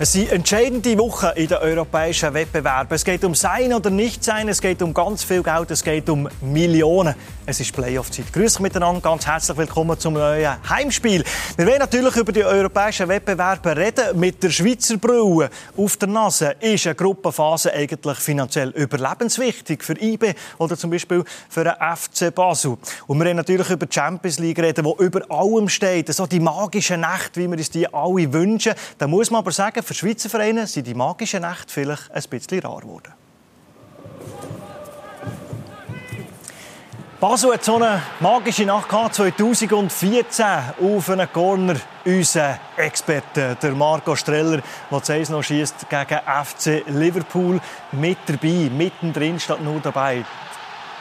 Es sind entscheidende Wochen in den europäischen Wettbewerben. Es geht um Sein oder Nicht-Sein, es geht um ganz viel Geld, es geht um Millionen. Es ist Playoff-Zeit. Grüß euch miteinander, ganz herzlich willkommen zum neuen Heimspiel. Wir wollen natürlich über die europäischen Wettbewerbe reden. Mit der Schweizer Brille auf der Nase ist eine Gruppenphase eigentlich finanziell überlebenswichtig für IB oder zum Beispiel für den FC Basel. Und wir wollen natürlich über die Champions League reden, die über allem steht. So die magische Nacht, wie wir uns die alle wünschen. Da muss man aber sagen, für Schweizer Vereine sind die magischen Nächte vielleicht ein bisschen rar geworden. Basel hat so eine magische Nacht 2014 auf einen Corner. Unser Experte, der Marco Streller, der das noch schießt gegen FC Liverpool, mit dabei, mittendrin statt nur dabei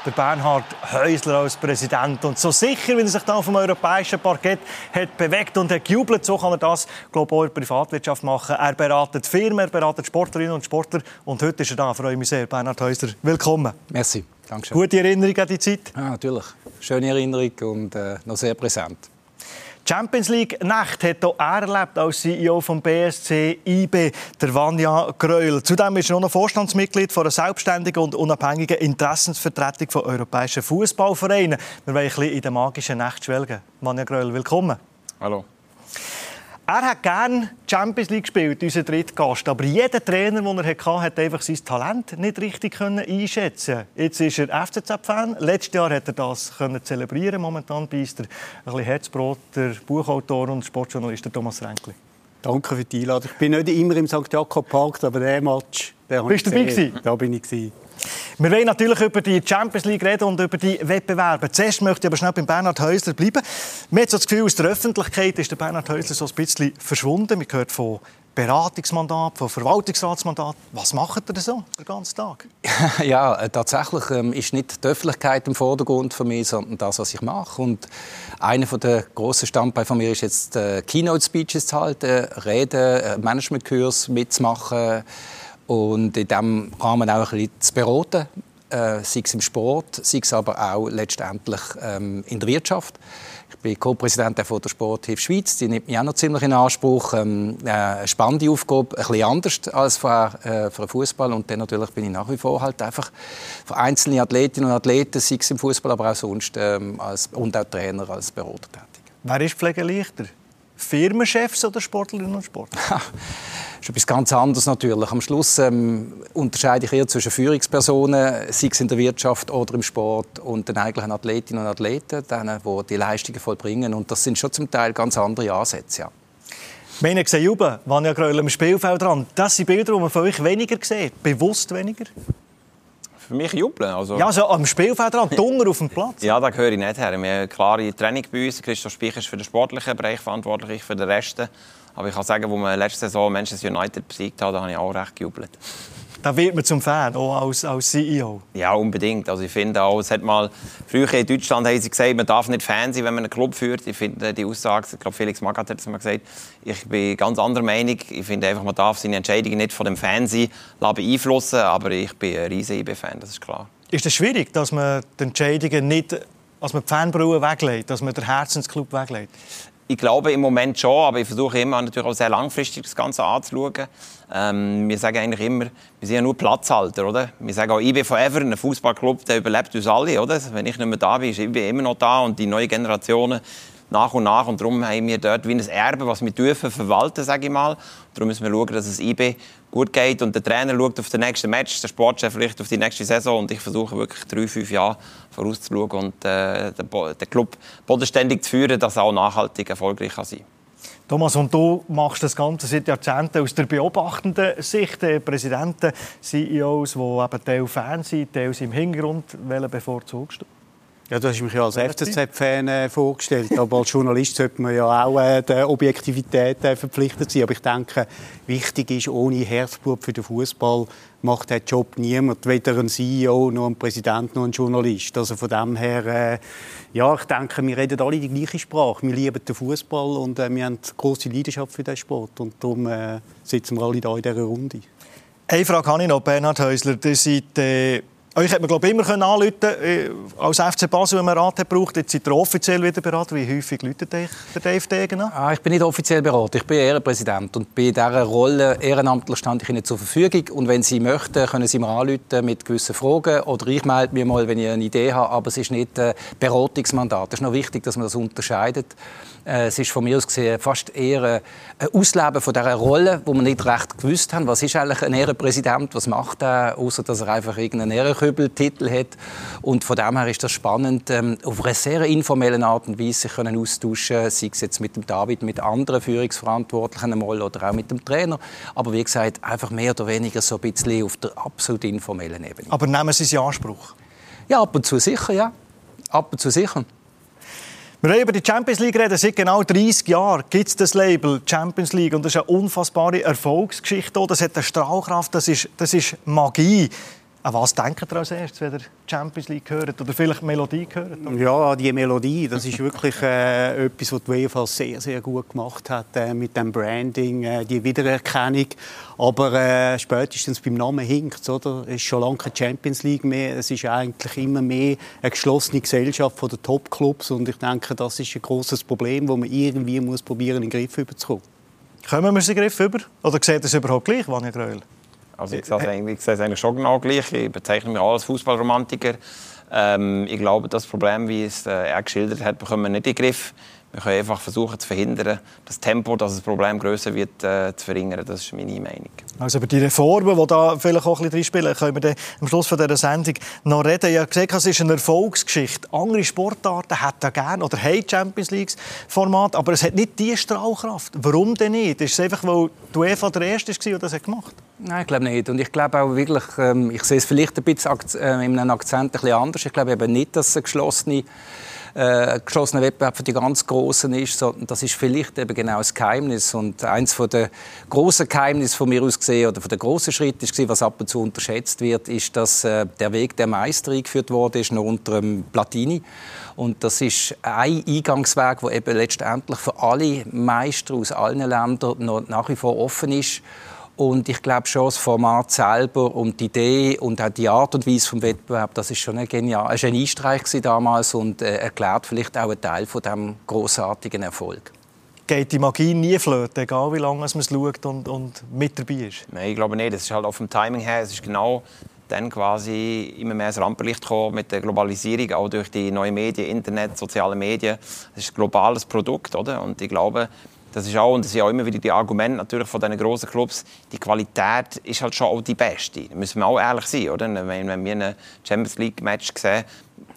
der Bernhard Häusler als Präsident. Und so sicher, wie er sich da auf dem europäischen Parkett hat bewegt und hat gejubelt, so kann er das, glaube ich, auch in der Privatwirtschaft machen. Er beratet Firmen, er beratet Sportlerinnen und Sportler. Und heute ist er da. Ich freue mich sehr. Bernhard Häusler, willkommen. Merci. Dankeschön. Gute Erinnerung an die Zeit? Ja, natürlich. Schöne Erinnerung und äh, noch sehr präsent. Champions League Nacht hat auch er erlebt als CEO vom BSC IB, der Vanja Gröll. Zudem ist er noch Vorstandsmitglied von einer selbstständigen und unabhängigen Interessensvertretung von europäischen Fußballvereinen. Wir wollen ein bisschen in der magischen Nacht schwelgen. Vanja Gröll, willkommen. Hallo. Er hat gerne Champions League gespielt, unser dritter Gast. Aber jeder Trainer, den er hatte, hat einfach sein Talent nicht richtig einschätzen Jetzt ist er FCZ-Fan. Letztes Jahr hat er das zelebrieren. Momentan beißt er ein bisschen Herzbrot, der Buchautor und Sportjournalist Thomas Renkli. Danke für die Einladung. Ich bin nicht immer im St. Jakob Park, aber der Match, der Bist du dabei gewesen? Da bin ich gewesen. Wir wollen natürlich über die Champions League reden und über die Wettbewerbe. Zuerst möchte ich aber schnell bei Bernhard Häusler bleiben. Man hat so das Gefühl, aus der Öffentlichkeit ist der Bernhard Häusler so ein bisschen verschwunden. Man hört von Beratungsmandat, von Verwaltungsratsmandat. Was macht er denn so den ganzen Tag? ja, äh, tatsächlich ähm, ist nicht die Öffentlichkeit im Vordergrund von mir, sondern das, was ich mache. Und einer der grossen Standbeine von mir ist jetzt äh, Keynote-Speeches zu halten, Reden, äh, Managementkurs mitzumachen, und in diesem Rahmen auch ein bisschen zu beraten, äh, sei es im Sport, sei es aber auch letztendlich ähm, in der Wirtschaft. Ich bin Co-Präsident der Sporthilfe Schweiz. Die nimmt mich auch noch ziemlich in Anspruch. Ähm, äh, eine spannende Aufgabe, ein bisschen anders als für, äh, für Fußball. Und dann natürlich bin ich nach wie vor halt einfach für einzelne Athletinnen und Athleten, sei es im Fußball, aber auch sonst ähm, als, und auch Trainer als Berater tätig. Wer ist Pflege leichter? Firmenchefs oder Sportlerinnen und Sportler? das ist etwas ganz anderes natürlich. Am Schluss ähm, unterscheide ich eher zwischen Führungspersonen, sei es in der Wirtschaft oder im Sport, und den eigentlichen Athletinnen und Athleten, denen, die die Leistungen vollbringen. Und das sind schon zum Teil ganz andere Ansätze. Ja. Wir haben gesehen, Juben, Vanja Gröll am Spielfeld dran. Das sind Bilder, die man von euch weniger sieht. Bewusst weniger? Für mich jubeln. Also, ja, so am Spielfeld dran, Dunger auf dem Platz. Ja, da gehöre ich nicht her. Wir haben eine klare Training bei uns. Christoph Speicher ist für den sportlichen Bereich verantwortlich, ich für den Rest. Aber ich kann sagen, wo wir letzte Saison Manchester United besiegt haben, da habe ich auch recht gejubelt. Da wird man zum Fan, auch als, als CEO. Ja, unbedingt. Also ich finde auch, es hat mal, früher in Deutschland haben sie gesagt, man darf nicht Fan sein, wenn man einen Club führt. Ich finde die Aussage, ich glaube Felix Magath hat es mal gesagt, ich bin ganz anderer Meinung. Ich finde einfach, man darf seine Entscheidungen nicht von dem Fan sein beeinflussen, aber ich bin ein riesiger IB-Fan, das ist klar. Ist es schwierig, dass man die Entscheidungen nicht, dass man die Fanbrille weglegt, dass man den Herzensclub weglegt? Ich glaube im Moment schon, aber ich versuche immer natürlich auch sehr langfristig das Ganze anzuschauen. Ähm, wir sagen eigentlich immer, wir sind ja nur Platzhalter, oder? Wir sagen auch IB Forever, ein Fußballclub, der überlebt uns alle, oder? Wenn ich nicht mehr da bin, ist IB immer noch da und die neuen Generationen nach und nach. Und darum haben wir dort wie ein Erbe, was wir dürfen verwalten, sage ich mal. Darum müssen wir schauen, dass es IB gut geht und der Trainer schaut auf den nächsten Match, der Sportchef vielleicht auf die nächste Saison und ich versuche wirklich drei, fünf Jahre vorauszuschauen und äh, den, Club bodenständig zu führen, dass er auch nachhaltig erfolgreich kann sein Thomas, und du machst das Ganze seit Jahrzehnten aus der beobachtenden Sicht. Der Präsidenten, CEOs, die eben Teil Fans sind, Teil im Hintergrund, welchen bevorzugst du? Ja, du hast mich ja als FCZ-Fan äh, vorgestellt, aber als Journalist sollte man ja auch äh, der Objektivität äh, verpflichtet sein. Aber ich denke, wichtig ist, ohne Herzblut für den Fußball macht der Job niemand, weder ein CEO, noch ein Präsident, noch ein Journalist. Also von dem her, äh, ja, ich denke, wir reden alle die gleiche Sprache. Wir lieben den Fußball und äh, wir haben große Leidenschaft für diesen Sport und darum äh, sitzen wir alle hier in dieser Runde. Eine Frage habe ich noch, Bernhard Häusler. Ihr seid Euch hätte man glaube immer können anrufen äh, als FC Basel, wenn man Rat braucht. Jetzt seid ihr offiziell wieder beraten. Wie häufig läutet euch der Dave Degen an? Ah, ich bin nicht offiziell beraten. Ich bin Ehrenpräsident. Und bei dieser Rolle ehrenamtlich stand ich Ihnen zur Verfügung. Und wenn Sie möchten, können Sie mir anrufen mit gewissen Fragen. Oder ich melde mich mal, wenn ich eine Idee habe. Aber es ist nicht ein Beratungsmandat. Es ist noch wichtig, dass man das unterscheidet. Äh, es ist von mir aus gesehen fast eher ein Ausleben von dieser Rolle, wo man nicht recht gewusst haben, was ist eigentlich ein Ehrenpräsident, was macht er, außer dass er einfach irgendeinen Ehrenkübeltitel hat. Und von dem her ist das spannend, ähm, auf einer sehr informellen Art und Weise sich können austauschen, sei es jetzt mit dem David, mit anderen Führungsverantwortlichen einmal oder auch mit dem Trainer. Aber wie gesagt, einfach mehr oder weniger so ein bisschen auf der absolut informellen Ebene. Aber nehmen Sie es in Anspruch? Ja, ab und zu sicher, ja. Ab und zu sicher. Wir haben über die Champions League reden. Seit genau 30 Jahren gibt es das Label Champions League. Und das ist eine unfassbare Erfolgsgeschichte. Das hat eine Strahlkraft, das ist, das ist Magie. An was denkt ihr als erstes, wenn ihr Champions League hört? Oder vielleicht Melodie hört? Ja, die Melodie, das ist wirklich äh, etwas, was die UEFA sehr, sehr gut gemacht hat äh, mit dem Branding, äh, die Wiedererkennung. Aber äh, spätestens beim Namen hinkt oder? Es ist schon lange keine Champions League mehr. Es ist eigentlich immer mehr eine geschlossene Gesellschaft von den Top-Clubs. Und ich denke, das ist ein großes Problem, das man irgendwie muss probieren, in den Griff zu bekommen. Kommen wir in den Griff über? Oder sieht das überhaupt gleich, Vanja Gröll? Also ich sehe es eigentlich, eigentlich schon genau gleich. Ich bezeichne mich als Fußballromantiker. Ähm, ich glaube, das Problem, wie es äh, er geschildert hat, bekommen wir nicht in den Griff. Wir können einfach versuchen zu verhindern, das Tempo, dass das Problem größer wird, äh, zu verringern. Das ist meine Meinung. Also über die Reformen, die da vielleicht auch ein bisschen reinspielen, können wir dann am Schluss von dieser Sendung noch reden. Ich habe gesagt, es ist eine Erfolgsgeschichte. Andere Sportarten hätten gerne oder haben Champions League Format, aber es hat nicht die Strahlkraft. Warum denn nicht? Ist es einfach, weil die UEFA der Erste war, der das gemacht hat? Nein, ich glaube nicht. Und ich glaube auch wirklich, ähm, ich sehe es vielleicht ein bisschen äh, in einem Akzent ein bisschen anders. Ich glaube eben nicht, dass es eine geschlossene äh, geschlossener Wettbewerb für die ganz Großen ist, sondern das ist vielleicht eben genau das Geheimnis. Und eins von der großen Geheimnisse von mir aus gesehen oder von der großen Schritt ist was ab und zu unterschätzt wird, ist, dass äh, der Weg der Meister eingeführt wurde, ist noch unter dem Platini. Und das ist ein Eingangsweg, der eben letztendlich für alle Meister aus allen Ländern noch nach wie vor offen ist. Und ich glaube schon, das Format selber und die Idee und auch die Art und Weise vom Wettbewerb, das ist schon ein genial, ein Geniestreich damals und äh, erklärt vielleicht auch einen Teil von dem großartigen Erfolg. Geht die Magie nie flöten, egal wie lange man es schaut und, und mit dabei ist? Nein, ich glaube nicht. Es ist halt auf dem Timing her, es ist genau dann quasi immer mehr ins Rampenlicht gekommen mit der Globalisierung, auch durch die neuen Medien, Internet, soziale Medien. Es ist ein globales Produkt, oder? Und ich glaube, das ist auch, und das sind auch immer wieder die Argumente natürlich von diesen grossen Clubs, die Qualität ist halt schon auch die beste. Da müssen wir auch ehrlich sein, oder? Wenn, wir ein Champions League Match sehen,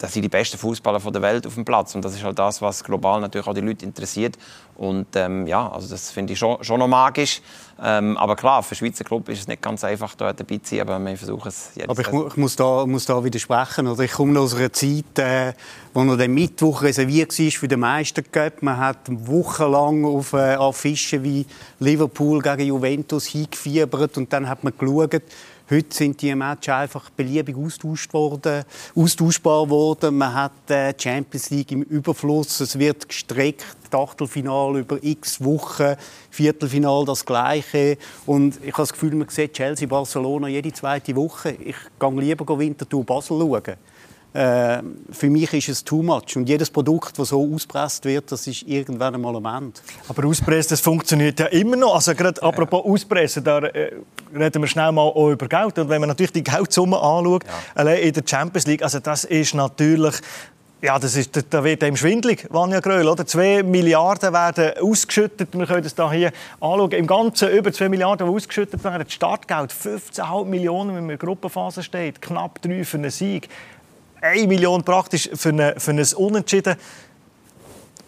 das sind die besten Fußballer der Welt auf dem Platz und das ist halt das, was global natürlich auch die Leute interessiert und ähm, ja, also das finde ich schon, schon noch magisch. Ähm, aber klar, für Schweizer Club ist es nicht ganz einfach, da dabei zu sein, aber wir versuchen es jetzt. Aber ich, mu ich, muss, da, muss da widersprechen. Oder ich komme aus einer Zeit, äh, wo noch der Mittwoch reserviert war für den Meistercup. Man hat wochenlang auf äh, Affischen wie Liverpool gegen Juventus hingefiebert und dann hat man geschaut, Heute sind die Matches einfach beliebig austauscht worden, austauschbar worden. Man hat die äh, Champions League im Überfluss. Es wird gestreckt, Achtelfinale über x Wochen, Viertelfinal das Gleiche. Und ich habe das Gefühl, man sieht Chelsea, Barcelona jede zweite Woche. Ich gehe lieber Winterthur Basel schauen. Äh, für mich ist es too much. Und jedes Produkt, das so auspresst wird, das ist irgendwann einmal am Ende. Aber auspressen, das funktioniert ja immer noch. Also gerade apropos ja. auspressen, da äh, reden wir schnell mal auch über Geld. Und wenn man natürlich die Geldsumme anschaut, ja. allein in der Champions League, also das ist natürlich ja, das ist, da wird einem schwindlig, Vanja Gröll. Oder? 2 Milliarden werden ausgeschüttet. Wir können das hier anschauen. Im Ganzen über 2 Milliarden, die ausgeschüttet werden. Das Startgeld 15,5 Millionen, wenn man in der Gruppenphase steht. Knapp 3 für einen Sieg. 1 Million praktisch für, eine, für ein Unentschieden.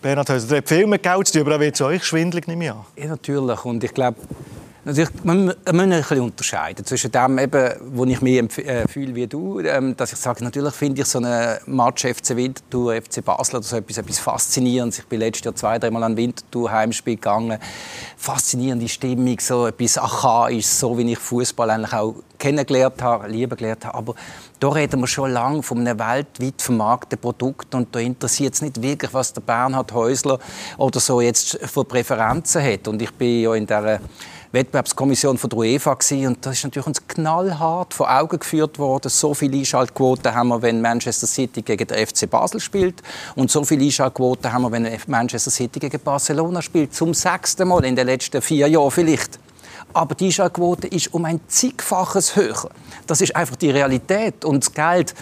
Bernhard Häuser, ihr habt viel mit Geld aber auch wird es euch schwindelig, nehme ich an. Ja, natürlich. Und ich glaube, Natürlich, man muss ein bisschen unterscheiden zwischen dem, eben, wo ich mich äh, fühle wie du, ähm, dass ich sage, natürlich finde ich so einen Match FC Winterthur, FC Basel oder so etwas, etwas Faszinierendes. Ich bin letztes Jahr zwei, dreimal an Winterthur Heimspiel gegangen. Faszinierende Stimmung, so etwas archaisch, so wie ich Fußball eigentlich auch kennengelernt habe, lieben gelernt habe. Aber da reden wir schon lange von einem weltweit vermarkteten Produkt und da interessiert es nicht wirklich, was der Bernhard Häusler oder so jetzt für Präferenzen hat. Und ich bin ja in dieser Wettbewerbskommission von der UEFA gewesen, und das ist natürlich uns knallhart vor Augen geführt worden. So viele Einschaltquoten haben wir, wenn Manchester City gegen den FC Basel spielt und so viele Einschaltquoten haben wir, wenn Manchester City gegen Barcelona spielt. Zum sechsten Mal in den letzten vier Jahren vielleicht. Aber die Einschaltquote ist um ein zigfaches höher. Das ist einfach die Realität. Und das Geld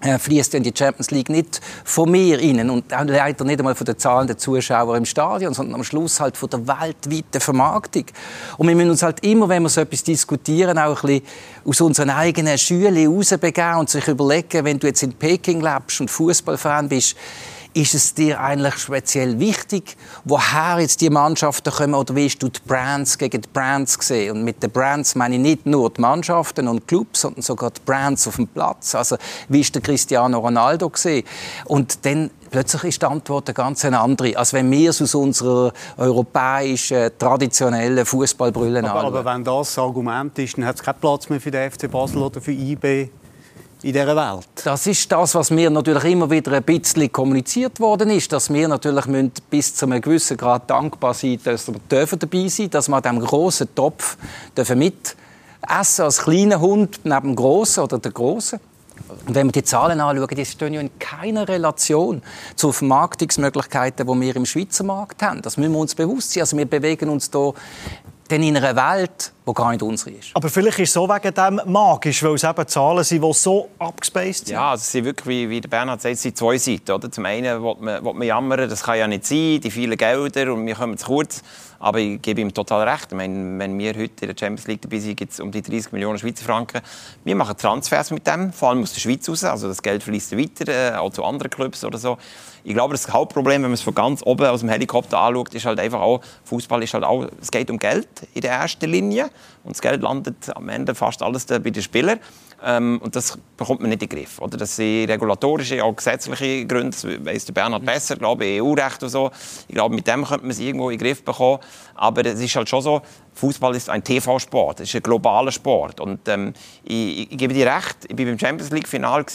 fließt in die Champions League nicht von mir rein und leider nicht einmal von den Zahlen der Zuschauer im Stadion, sondern am Schluss halt von der weltweiten Vermarktung. Und wir müssen uns halt immer, wenn wir so etwas diskutieren, auch ein bisschen aus unseren eigenen Schülen herausbegeben und sich überlegen, wenn du jetzt in Peking lebst und Fußballfan bist, ist es dir eigentlich speziell wichtig, woher jetzt die Mannschaften kommen oder wie du die Brands gegen die Brands gesehen? Und mit den Brands meine ich nicht nur die Mannschaften und Clubs, sondern sogar die Brands auf dem Platz. Also wie ist der Cristiano Ronaldo gesehen? Und dann plötzlich ist die Antwort eine ganz andere, als wenn wir es aus unserer europäischen, traditionellen Fußballbrille aber, aber wenn das das Argument ist, dann hat es keinen Platz mehr für den FC Basel oder für IB in dieser Welt. Das ist das, was mir natürlich immer wieder ein bisschen kommuniziert worden ist, dass wir natürlich bis zu einem gewissen Grad dankbar sein dass wir dürfen dabei sein dass wir an diesem grossen Topf dürfen mit essen als kleiner Hund neben dem Grossen oder der Grossen. Und wenn wir die Zahlen anschauen, die stehen ja in keiner Relation zu Vermarktungsmöglichkeiten, die wir im Schweizer Markt haben. Das müssen wir uns bewusst sein. Also wir bewegen uns hier denn in einer Welt, die gar nicht unsere ist. Aber vielleicht ist es so wegen dem magisch, weil es eben Zahlen sind, die so abgespaced sind. Ja, also es sind wirklich, wie, wie der Bernhard sagt, es sind zwei Seiten. Oder? Zum einen will man, will man jammern, das kann ja nicht sein, die vielen Gelder und wir kommen zu kurz. Aber ich gebe ihm total recht. Ich meine, wenn wir heute in der Champions League dabei sind, gibt es um die 30 Millionen Schweizer Franken. Wir machen Transfers mit dem, vor allem aus der Schweiz raus. Also das Geld fließt weiter, äh, auch zu anderen Clubs oder so. Ich glaube, das Hauptproblem, wenn man es von ganz oben aus dem Helikopter anschaut, ist halt einfach auch, Fußball ist halt auch, es geht um Geld in der ersten Linie und das Geld landet am Ende fast alles bei den Spielern. Ähm, und das bekommt man nicht in den Griff. Oder? Das sind regulatorische, auch gesetzliche Gründe, das weiss der Bernhard besser, glaube EU-Recht und so. Ich glaube, mit dem könnte man es irgendwo in den Griff bekommen. Aber es ist halt schon so, Fußball ist ein TV-Sport, es ist ein globaler Sport. Und ähm, ich, ich, gebe dir recht, ich war beim Champions League-Final,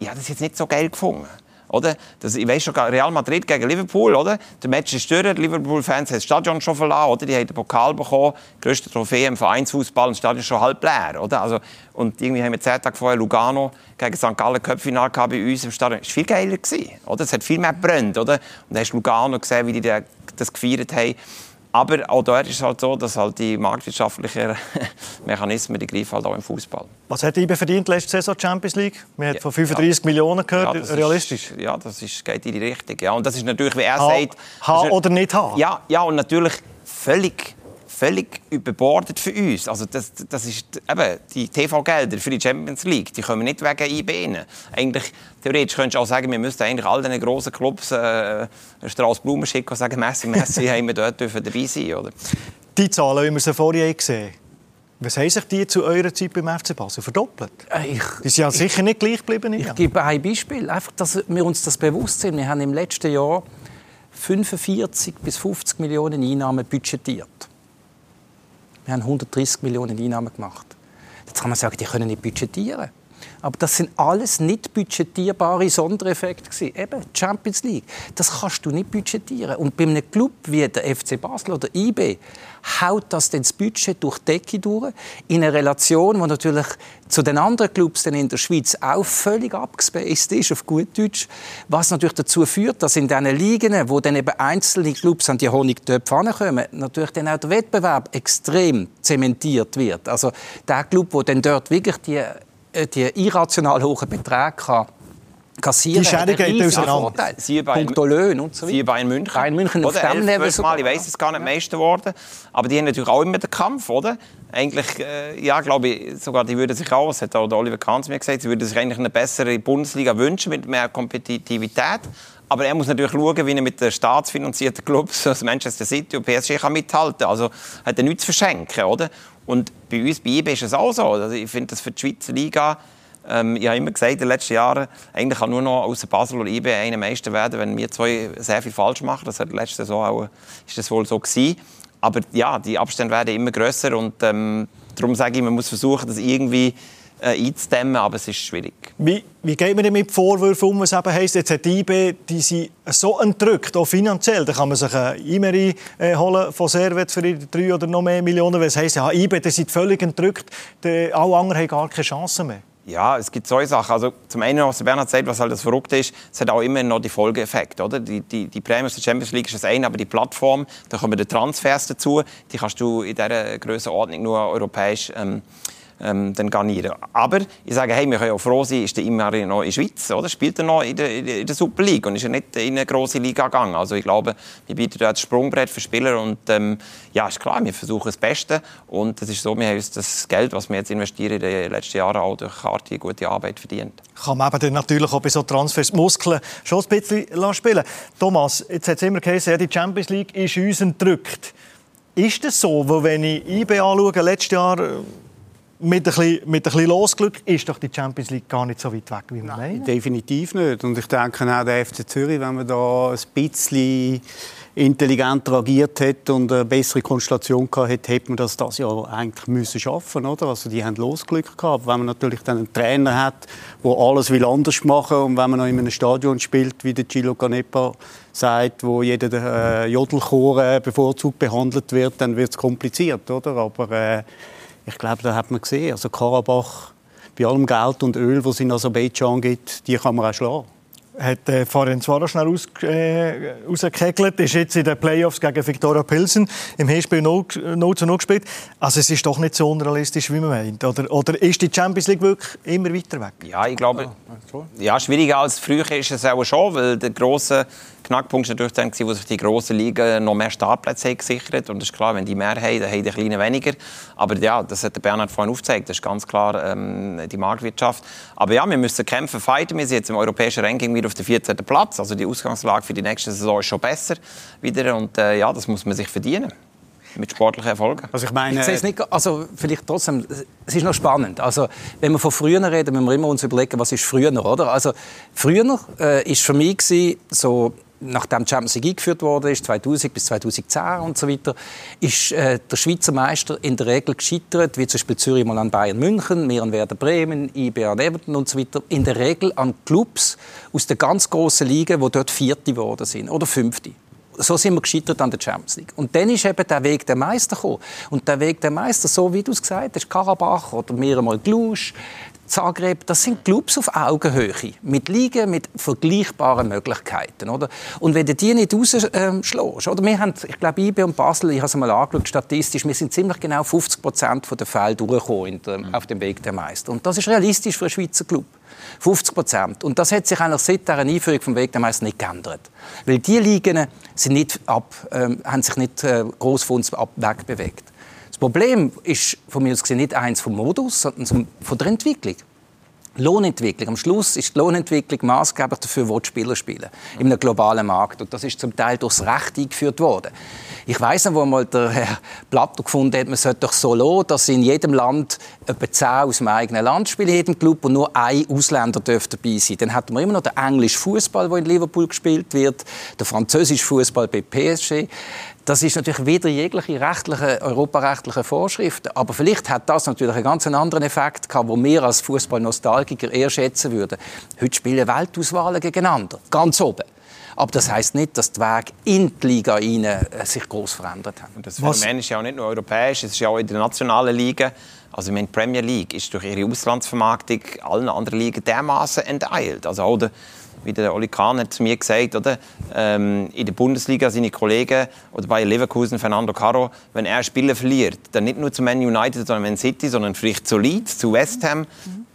ich habe das jetzt nicht so geil gefunden. Oder? Das, ich weiß schon, Real Madrid gegen Liverpool, oder? Der Match ist durch, die Liverpool-Fans haben das Stadion schon verlassen, oder? Die haben den Pokal bekommen, die größte Trophäe im Vereinsfußball, das Stadion ist schon halb leer, oder? Also, und irgendwie haben wir zehn Tage vorher Lugano gegen St. Gallen Cup-Final bei uns im Stadion. Das war viel geiler, gewesen, oder? Es hat viel mehr gebrannt, oder? Und dann hast du Lugano gesehen, wie die das gefeiert haben. Aber auch dort ist es halt so, dass halt die marktwirtschaftlichen Mechanismen die greifen halt auch im Fußball. Was hat IBE verdient letzte Saison Champions League? Wir haben von 35 ja. Millionen gehört. Ja, realistisch? Ist, ja, das ist, geht in die Richtung. Ja. Und das ist natürlich, wie er ha, sagt... Ha oder nicht ha? Ja, ja, und natürlich völlig völlig überbordet für uns. Also das, das ist eben die TV-Gelder für die Champions League, die kommen nicht wegen IB Eigentlich, theoretisch könntest du auch sagen, wir müssten eigentlich all diesen grossen Clubs äh, eine Straße Blumen schicken und sagen, Messi, Messi, haben wir dort dürfen dabei sein, oder? Die Zahlen, wie wir sie vorher gesehen was haben sich die zu eurer Zeit beim FC Basel verdoppelt? Äh, ich, die sind ja sicher nicht gleich geblieben. Ich, ich gebe ein Beispiel, einfach, dass wir uns das bewusst sind. Wir haben im letzten Jahr 45 bis 50 Millionen Einnahmen budgetiert. Wir haben 130 Millionen Einnahmen gemacht. Jetzt kann man sagen, die können nicht budgetieren. Aber das sind alles nicht budgetierbare Sondereffekte gewesen. Eben Champions League. Das kannst du nicht budgetieren. Und bei einem Club wie der FC Basel oder IB haut das dann das Budget durch die Decke durch in einer Relation, die natürlich zu den anderen Clubs in der Schweiz auch völlig abgespaced ist, auf gut Deutsch, was natürlich dazu führt, dass in diesen Ligen, wo dann eben einzelne Clubs an die Honigtöpfe kommen, natürlich dann auch der Wettbewerb extrem zementiert wird. Also der Club, der dann dort wirklich die äh, die irrational hohen Beträge kann kassieren. Die Schere geht auseinander. Siehe Punkto Löhne und so weiter. Siehe Bayern München. Bayern München auf dem Level Mal, ich weiß es gar nicht, Meister geworden. Aber die haben natürlich auch immer den Kampf, oder? Eigentlich, äh, ja, glaube ich, sogar die würden sich auch, das hat auch Oliver Kahn mir gesagt, sie würden sich eigentlich eine bessere Bundesliga wünschen mit mehr Kompetitivität. Aber er muss natürlich schauen, wie er mit den staatsfinanzierten Clubs, also Manchester City und PSG, kann mithalten kann. Also hat er nichts zu verschenken, oder? Und bei uns, bei IB, ist es auch so. Also ich finde das für die Schweizer Liga, ähm, ich habe immer gesagt, in den letzten Jahren, eigentlich kann nur noch außer Basel oder IB einer Meister werden, wenn wir zwei sehr viel falsch machen. Das hat letzte Saison auch, ist das wohl so gewesen. Aber ja, die Abstände werden immer größer und ähm, darum sage ich, man muss versuchen, das irgendwie äh, einzudämmen, aber es ist schwierig. Wie, wie geht man denn mit Vorwürfen um, was eben heisst, jetzt hat die IB die sind so entrückt, auch finanziell, da kann man sich eine Imeri äh, holen von Servet für drei oder noch mehr Millionen, weil es heisst, ja, IB, die sind völlig entrückt, die, alle anderen haben gar keine Chance mehr. Ja, es gibt solche Sachen. Also zum einen, was Bernhard sagt, was halt das Verrückte ist, es hat auch immer noch die Folgeeffekte. Oder? Die, die, die Prämie Champions League ist das eine, aber die Plattform, da kommen die Transfers dazu, die kannst du in dieser Grössenordnung nur europäisch ähm, ähm, dann garnieren. Aber ich sage, hey, wir können auch froh sein, ist der immer noch in der Schweiz, oder? Spielt er noch in der, in der Super League und ist er nicht in eine große Liga gegangen. Also ich glaube, wir bieten dort das Sprungbrett für Spieler und ähm, ja, ist klar, wir versuchen das Beste und es ist so, wir haben uns das Geld, was wir jetzt investieren, in den letzten Jahren auch durch Karte gute Arbeit verdient. Kann man eben natürlich auch bei so Transfers Muskeln schon ein bisschen spielen Thomas, jetzt hat es immer geheißen, die Champions League ist uns entrückt. Ist das so? Weil wenn ich IB anschaue, letztes Jahr mit ein, bisschen, mit ein bisschen Losglück ist doch die Champions League gar nicht so weit weg, wie man meint. Definitiv nicht. Und ich denke auch der FC Zürich, wenn man da ein bisschen intelligenter agiert hätte und eine bessere Konstellation gehabt hätte, hätte man das das Jahr eigentlich müssen schaffen, oder? Also die haben Losglück gehabt. Wenn man natürlich dann einen Trainer hat, der alles will anders machen und wenn man noch in einem Stadion spielt, wie der Gilo Canepa sagt, wo jeder äh, Jodelchor äh, bevorzugt behandelt wird, dann wird es kompliziert, oder? Aber äh, ich glaube, da hat man gesehen, also Karabach, bei allem Geld und Öl, das es in Aserbaidschan gibt, die kann man auch schlagen hat äh, Farin Zwara schnell aus, äh, rausgekegelt, ist jetzt in den Playoffs gegen Viktoria Pilsen im Hinspiel 0, 0 zu 0 gespielt. Also es ist doch nicht so unrealistisch, wie man meint. Oder, oder ist die Champions League wirklich immer weiter weg? Ja, ich glaube, ja, schwieriger als früher ist es auch schon, weil der große Knackpunkt war natürlich dann, wo sich die grossen Ligen noch mehr Startplätze haben gesichert Und das ist klar, wenn die mehr haben, dann haben die Kleinen weniger. Aber ja, das hat der Bernhard vorhin aufgezeigt. Das ist ganz klar ähm, die Marktwirtschaft. Aber ja, wir müssen kämpfen, fighten. Wir sind jetzt im europäischen Ranking wieder auf dem 14. Platz. Also die Ausgangslage für die nächste Saison ist schon besser wieder. Und äh, ja, das muss man sich verdienen mit sportlichen Erfolgen. Also ich meine, ich sehe es nicht, also vielleicht trotzdem, es ist noch spannend. Also wenn wir von früher reden, müssen wir immer uns überlegen, was ist früher, oder? Also früher äh, ist für mich gewesen, so nachdem die Champions League eingeführt wurde, 2000 bis 2010 und so weiter, ist äh, der Schweizer Meister in der Regel gescheitert, wie zum Beispiel Zürich mal an Bayern München, wir an Werder Bremen, IB an Everton und so weiter, in der Regel an Clubs aus der ganz grossen Liga, die dort Vierte geworden sind oder Fünfte so sind wir gescheitert an der Champions League. Und dann ist eben der Weg der Meister gekommen. Und der Weg der Meister, so wie du es gesagt hast, Karabach oder mehr einmal Glusch, Zagreb, das sind Clubs auf Augenhöhe, mit Ligen, mit vergleichbaren Möglichkeiten. Oder? Und wenn du die nicht rausschlägst, ähm, oder? wir haben, ich glaube, IB und Basel, ich habe es mal angeschaut, statistisch, wir sind ziemlich genau 50 Prozent der Fälle durchgekommen mhm. auf dem Weg der Meister. Und das ist realistisch für einen Schweizer Club. 50 Prozent. Und das hat sich eigentlich seit der Einführung vom Weg der Meister nicht geändert. Weil die Ligen sind nicht ab, ähm, haben sich nicht äh, groß von uns wegbewegt. Das Problem ist von mir aus gesehen nicht eins vom Modus, sondern von der Entwicklung. Lohnentwicklung. Am Schluss ist die Lohnentwicklung maßgeblich dafür, wo die Spieler spielen. In einem globalen Markt. Und das ist zum Teil durchs Recht eingeführt worden. Ich weiß noch, wo mal der Herr Platter gefunden hat, man sollte doch so lassen, dass in jedem Land etwa zehn aus dem eigenen Land spielen, jedem Club, und nur ein Ausländer dürfte dabei sein. Dann hat man immer noch den englischen Fußball, der in Liverpool gespielt wird, der französische Fußball bei PSG. Das ist natürlich wieder jegliche rechtliche, europarechtliche Vorschriften. Aber vielleicht hat das natürlich einen ganz anderen Effekt gehabt, wo wir als Fußballnostalgiker eher schätzen würden. Heute spielen Weltauswahlen gegeneinander, ganz oben. Aber das heißt nicht, dass die Wege in die Liga rein äh, sich groß verändert haben. das Phänomen ist ja auch nicht nur europäisch, es ist ja auch in der nationalen Liga. Also die Premier League ist durch ihre Auslandsvermarktung allen anderen Ligen dermaßen enteilt. Also auch der wie der Oli Kahn hat zu mir gesagt, oder? Ähm, in der Bundesliga seine Kollegen oder bei Leverkusen Fernando Caro, wenn er Spiele verliert, dann nicht nur zu Man United oder Man City, sondern vielleicht zu Leeds, zu West Ham. Mhm.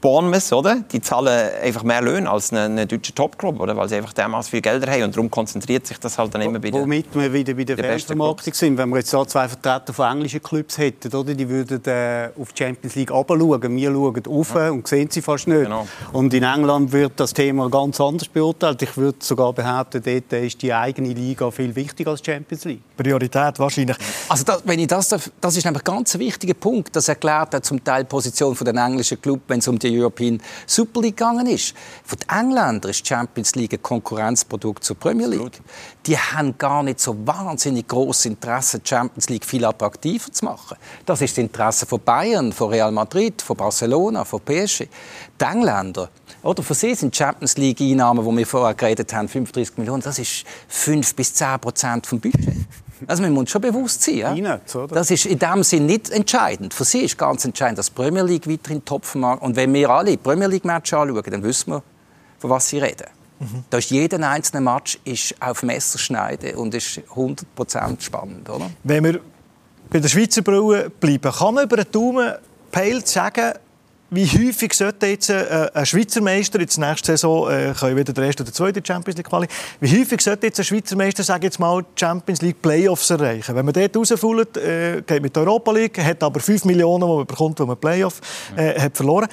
Bournemouth, oder? Die zahlen einfach mehr Löhne als ein, ein deutscher Topclub, oder? Weil sie einfach dermaßen viel Gelder haben und darum konzentriert sich das halt dann immer bei Womit wir wieder bei der Fernvermarktung sind. Wenn wir jetzt da zwei Vertreter von englischen Clubs hätten, oder? Die würden äh, auf die Champions League runterschauen. Wir schauen auf ja. und sehen sie fast nicht. Genau. Und in England wird das Thema ganz anders beurteilt. Ich würde sogar behaupten, dort ist die eigene Liga viel wichtiger als die Champions League. Priorität wahrscheinlich. Also das, wenn ich das, das ist nämlich ganz ein wichtiger Punkt. Das erklärt auch zum Teil die Position von den englischen Club, wenn es um die European Super League gegangen ist. Für die Engländer ist die Champions League ein Konkurrenzprodukt zur Premier League. Absolut. Die haben gar nicht so wahnsinnig großes Interesse, die Champions League viel attraktiver zu machen. Das ist das Interesse von Bayern, von Real Madrid, von Barcelona, von PSG. Die Engländer oder für sie sind Champions League-Einnahmen, die wir vorher geredet haben, 35 Millionen, das ist 5 bis 10 Prozent vom Budget. Also man muss schon bewusst sein. Ja? Das ist in dem Sinne nicht entscheidend. Für sie ist ganz entscheidend, dass die Premier League weiterhin Topfen macht. Und wenn wir alle Premier League-Matches anschauen, dann wissen wir, von was sie reden. Mhm. Da ist jeder einzelne Match ist auf Messerschneide und ist 100% spannend. Oder? Wenn wir bei der Schweizer Brille bleiben, kann man über den Daumen peilt sagen, wie häufig sollte jetzt äh, ein Schweizer Meister, jetzt nächste Saison äh, können wieder der erste oder zweite Champions League Quali, wie häufig sollte jetzt ein Schweizer Meister, sage jetzt mal, Champions League Playoffs erreichen? Wenn man dort rausfällt, äh, geht mit der Europa League, hat aber 5 Millionen, die man bekommt, wenn man Playoff äh, hat verloren.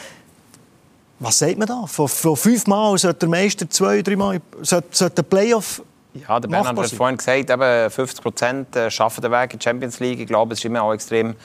Was sagt man da? Von, von fünf Mal sollte der Meister zwei, drei Mal, sollte, sollte der Playoff ja, der Bernhard hat vorhin gesagt, eben 50 Prozent äh, schaffen den Weg in die Champions League. Ich glaube, es ist immer auch extrem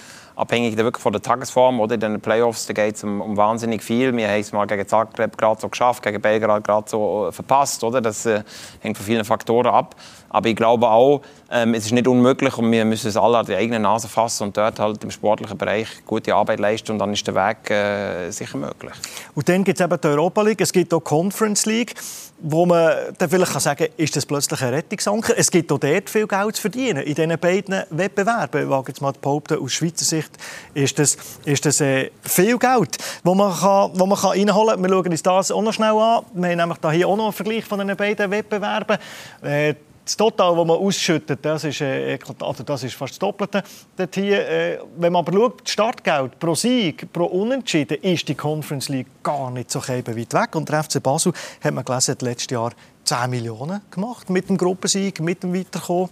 abhängig wirklich von der Tagesform. Oder? In den Playoffs geht es um, um, wahnsinnig viel. Wir haben es mal gegen Zagreb gerade so geschafft, gegen Belgrad gerade so äh, verpasst. Oder? Das äh, hängt von vielen Faktoren ab. Aber ich glaube auch, ähm, es ist nicht unmöglich und wir müssen es alle an die eigene Nase fassen und dort halt im sportlichen Bereich gute Arbeit leisten und dann ist der Weg äh, sicher möglich. Und dann gibt es eben die Europa League, es gibt auch die Conference League wo man dann vielleicht kann sagen kann, ist das plötzlich ein Rettungsanker. Es gibt auch dort viel Geld zu verdienen, in diesen beiden Wettbewerben. Ich wage jetzt mal behaupten, aus Schweizer Sicht ist das, ist das äh, viel Geld, das man, kann, wo man kann reinholen kann. Wir schauen uns das auch noch schnell an. Wir haben nämlich hier auch noch einen Vergleich von diesen beiden Wettbewerben. Äh, das Total, das man ausschüttet, das ist, äh, also das ist fast das Doppelte. Dort hier, äh, wenn man aber schaut, das Startgeld pro Sieg, pro Unentschieden, ist die Conference League gar nicht so weit weg. Und der FC Basel hat man gelesen, hat letztes Jahr 10 Millionen gemacht mit dem Gruppensieg, mit dem Weiterkommen.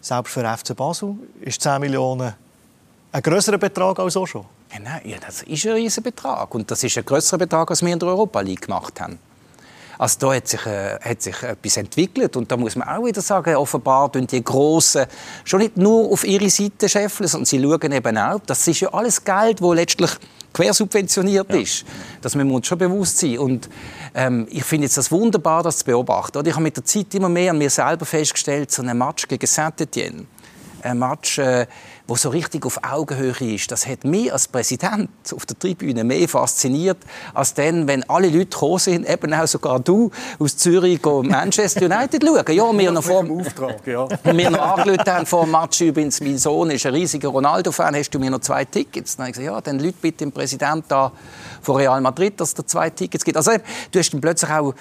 Selbst für FC Basel ist 10 Millionen ein größerer Betrag als auch schon. Ja, nein, ja, das ist ein riesiger Betrag. Und das ist ein größerer Betrag, als wir in der Europa League gemacht haben. Also da hat sich, äh, hat sich etwas entwickelt und da muss man auch wieder sagen, offenbar tun die Grossen schon nicht nur auf ihre Seite scheffeln, sondern sie schauen eben auch, das ist ja alles Geld, das letztlich quersubventioniert ja. ist. Das müssen wir uns schon bewusst sein. Und ähm, ich finde es wunderbar, das zu beobachten. Und ich habe mit der Zeit immer mehr an mir selber festgestellt, so ein Match gegen Saint-Étienne, ein Match, äh, wo so richtig auf Augenhöhe ist. Das hat mich als Präsident auf der Tribüne mehr fasziniert, als dann, wenn alle Leute gekommen sind, eben auch sogar du aus Zürich, Manchester United schauen. Ja, wir noch vor Auftrag, ja. wir noch angelötet haben vor dem Match übrigens, mein Sohn ist ein riesiger Ronaldo-Fan, hast du mir noch zwei Tickets? Dann habe ich gesagt, ja, dann Leute bitte dem Präsident da von Real Madrid, dass es da zwei Tickets gibt. Also du hast dann plötzlich auch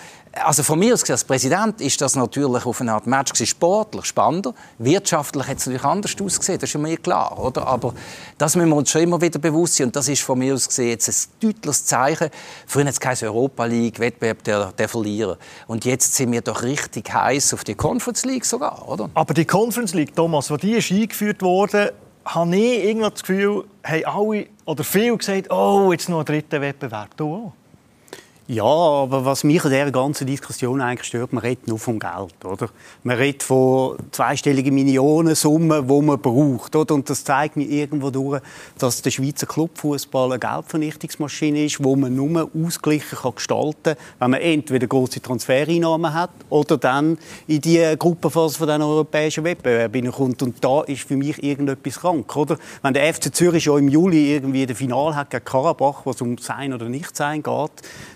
also von mir aus als Präsident ist das natürlich auf eine Art Match gewesen, sportlich spannender. Wirtschaftlich hat es natürlich anders ausgesehen, das ist mir klar, oder? Aber das müssen wir uns schon immer wieder bewusst sein und das ist von mir aus gesehen jetzt ein deutliches Zeichen. Früher hat es Europa League, Wettbewerb der, der Verlierer. Und jetzt sind wir doch richtig heiß auf die Conference League sogar, oder? Aber die Conference League, Thomas, die ist eingeführt wurde, habe ich irgendwie das Gefühl, haben alle oder viele gesagt, oh, jetzt noch ein dritter Wettbewerb. Du auch? Ja, aber was mich an dieser ganzen Diskussion eigentlich stört, man redet nur vom Geld. Oder? Man redet von zweistelligen Millionensummen, die man braucht. Oder? Und das zeigt mir irgendwo durch, dass der Schweizer Clubfußball eine Geldvernichtungsmaschine ist, wo man nur ausgleichen kann gestalten wenn man entweder große Transfereinnahmen hat oder dann in die Gruppenphase von den europäischen Wettbewerben kommt. Und da ist für mich irgendetwas krank. Oder? Wenn der FC Zürich schon im Juli irgendwie das Finale hat gegen Karabach, was um Sein oder Nichtsein geht,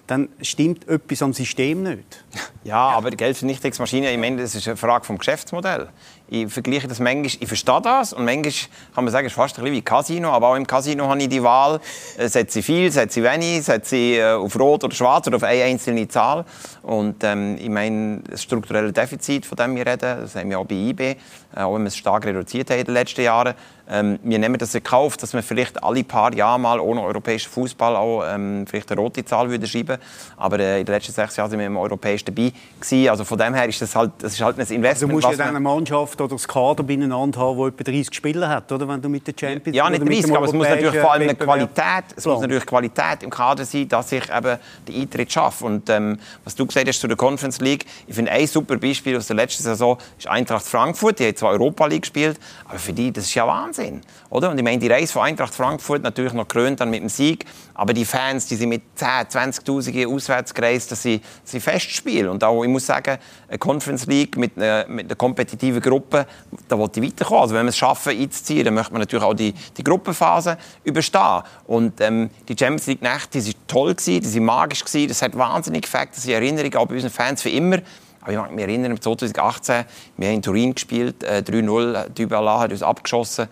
dann stimmt etwas am System nicht. Ja, aber Geldvernichtungsmaschine, ich meine, das ist eine Frage vom Geschäftsmodell. Ich vergleiche das manchmal, ich verstehe das und manchmal kann man sagen, es ist fast ein bisschen wie Casino, aber auch im Casino habe ich die Wahl, äh, setze ich viel, setze ich wenig, setze ich äh, auf Rot oder Schwarz oder auf eine einzelne Zahl. Und ähm, ich meine, das strukturelle Defizit, von dem wir reden, das haben wir auch bei IB, auch wenn wir es stark reduziert haben in den letzten Jahren, ähm, wir nehmen das in Kauf, dass wir vielleicht alle paar Jahre mal ohne europäischen Fußball auch ähm, vielleicht eine rote Zahl würde schreiben. Aber äh, in den letzten sechs Jahren sind wir im europäischen dabei gewesen. Also von dem her ist das halt, das ist halt ein Investment. Also du musst ja deiner Mannschaft Mannschaft oder das Kader beieinander haben, das etwa 30 Spieler hat, oder? wenn du mit der Champions Ja, nicht 30, aber es muss natürlich vor allem eine Qualität, es muss natürlich Qualität im Kader sein, dass ich eben den Eintritt schaffe. Und ähm, was du gesagt hast zu der Conference League, ich finde ein super Beispiel aus der letzten Saison ist Eintracht Frankfurt. Die zwar Europa League gespielt, aber für die das ist ja Wahnsinn, oder? Und ich meine, die Reise von Eintracht Frankfurt natürlich noch krönt dann mit dem Sieg, aber die Fans, die sind mit 10, 20'000 auswärts gereist, dass sie, sie festspielen. Und auch, ich muss sagen, eine Conference League mit einer, mit einer kompetitiven Gruppe, da wollte ich weiterkommen. Also wenn wir es schaffen, einzuziehen, dann möchte man natürlich auch die, die Gruppenphase überstehen. Und ähm, die Champions League Nächte, die waren toll, gewesen, die waren magisch, das hat wahnsinnig gefällt, das sind Erinnerungen auch bei unseren Fans für immer. Aber ich mag mich erinnern, 2018, wir haben in Turin gespielt, äh, 3-0, Dybala hat uns abgeschossen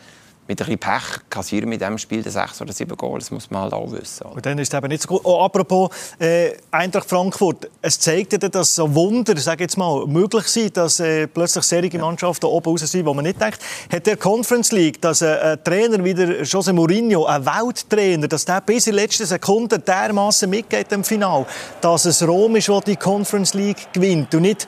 mit ein bisschen Pech kassieren mit dem Spiel sechs oder sieben Goal. Das muss man halt auch wissen. Und dann ist es eben nicht so gut. Oh, apropos äh, Eintracht Frankfurt. Es zeigt ja, dass so Wunder, sage jetzt mal, möglich sind, dass äh, plötzlich serige Mannschaften oben raus sind, wo man nicht denkt. Hat der Conference League, dass äh, ein Trainer wie der José Mourinho, ein Welttrainer, dass der bis in letzten Sekunden dermaßen mitgeht im Final, dass es Rom ist, der die Conference League gewinnt und nicht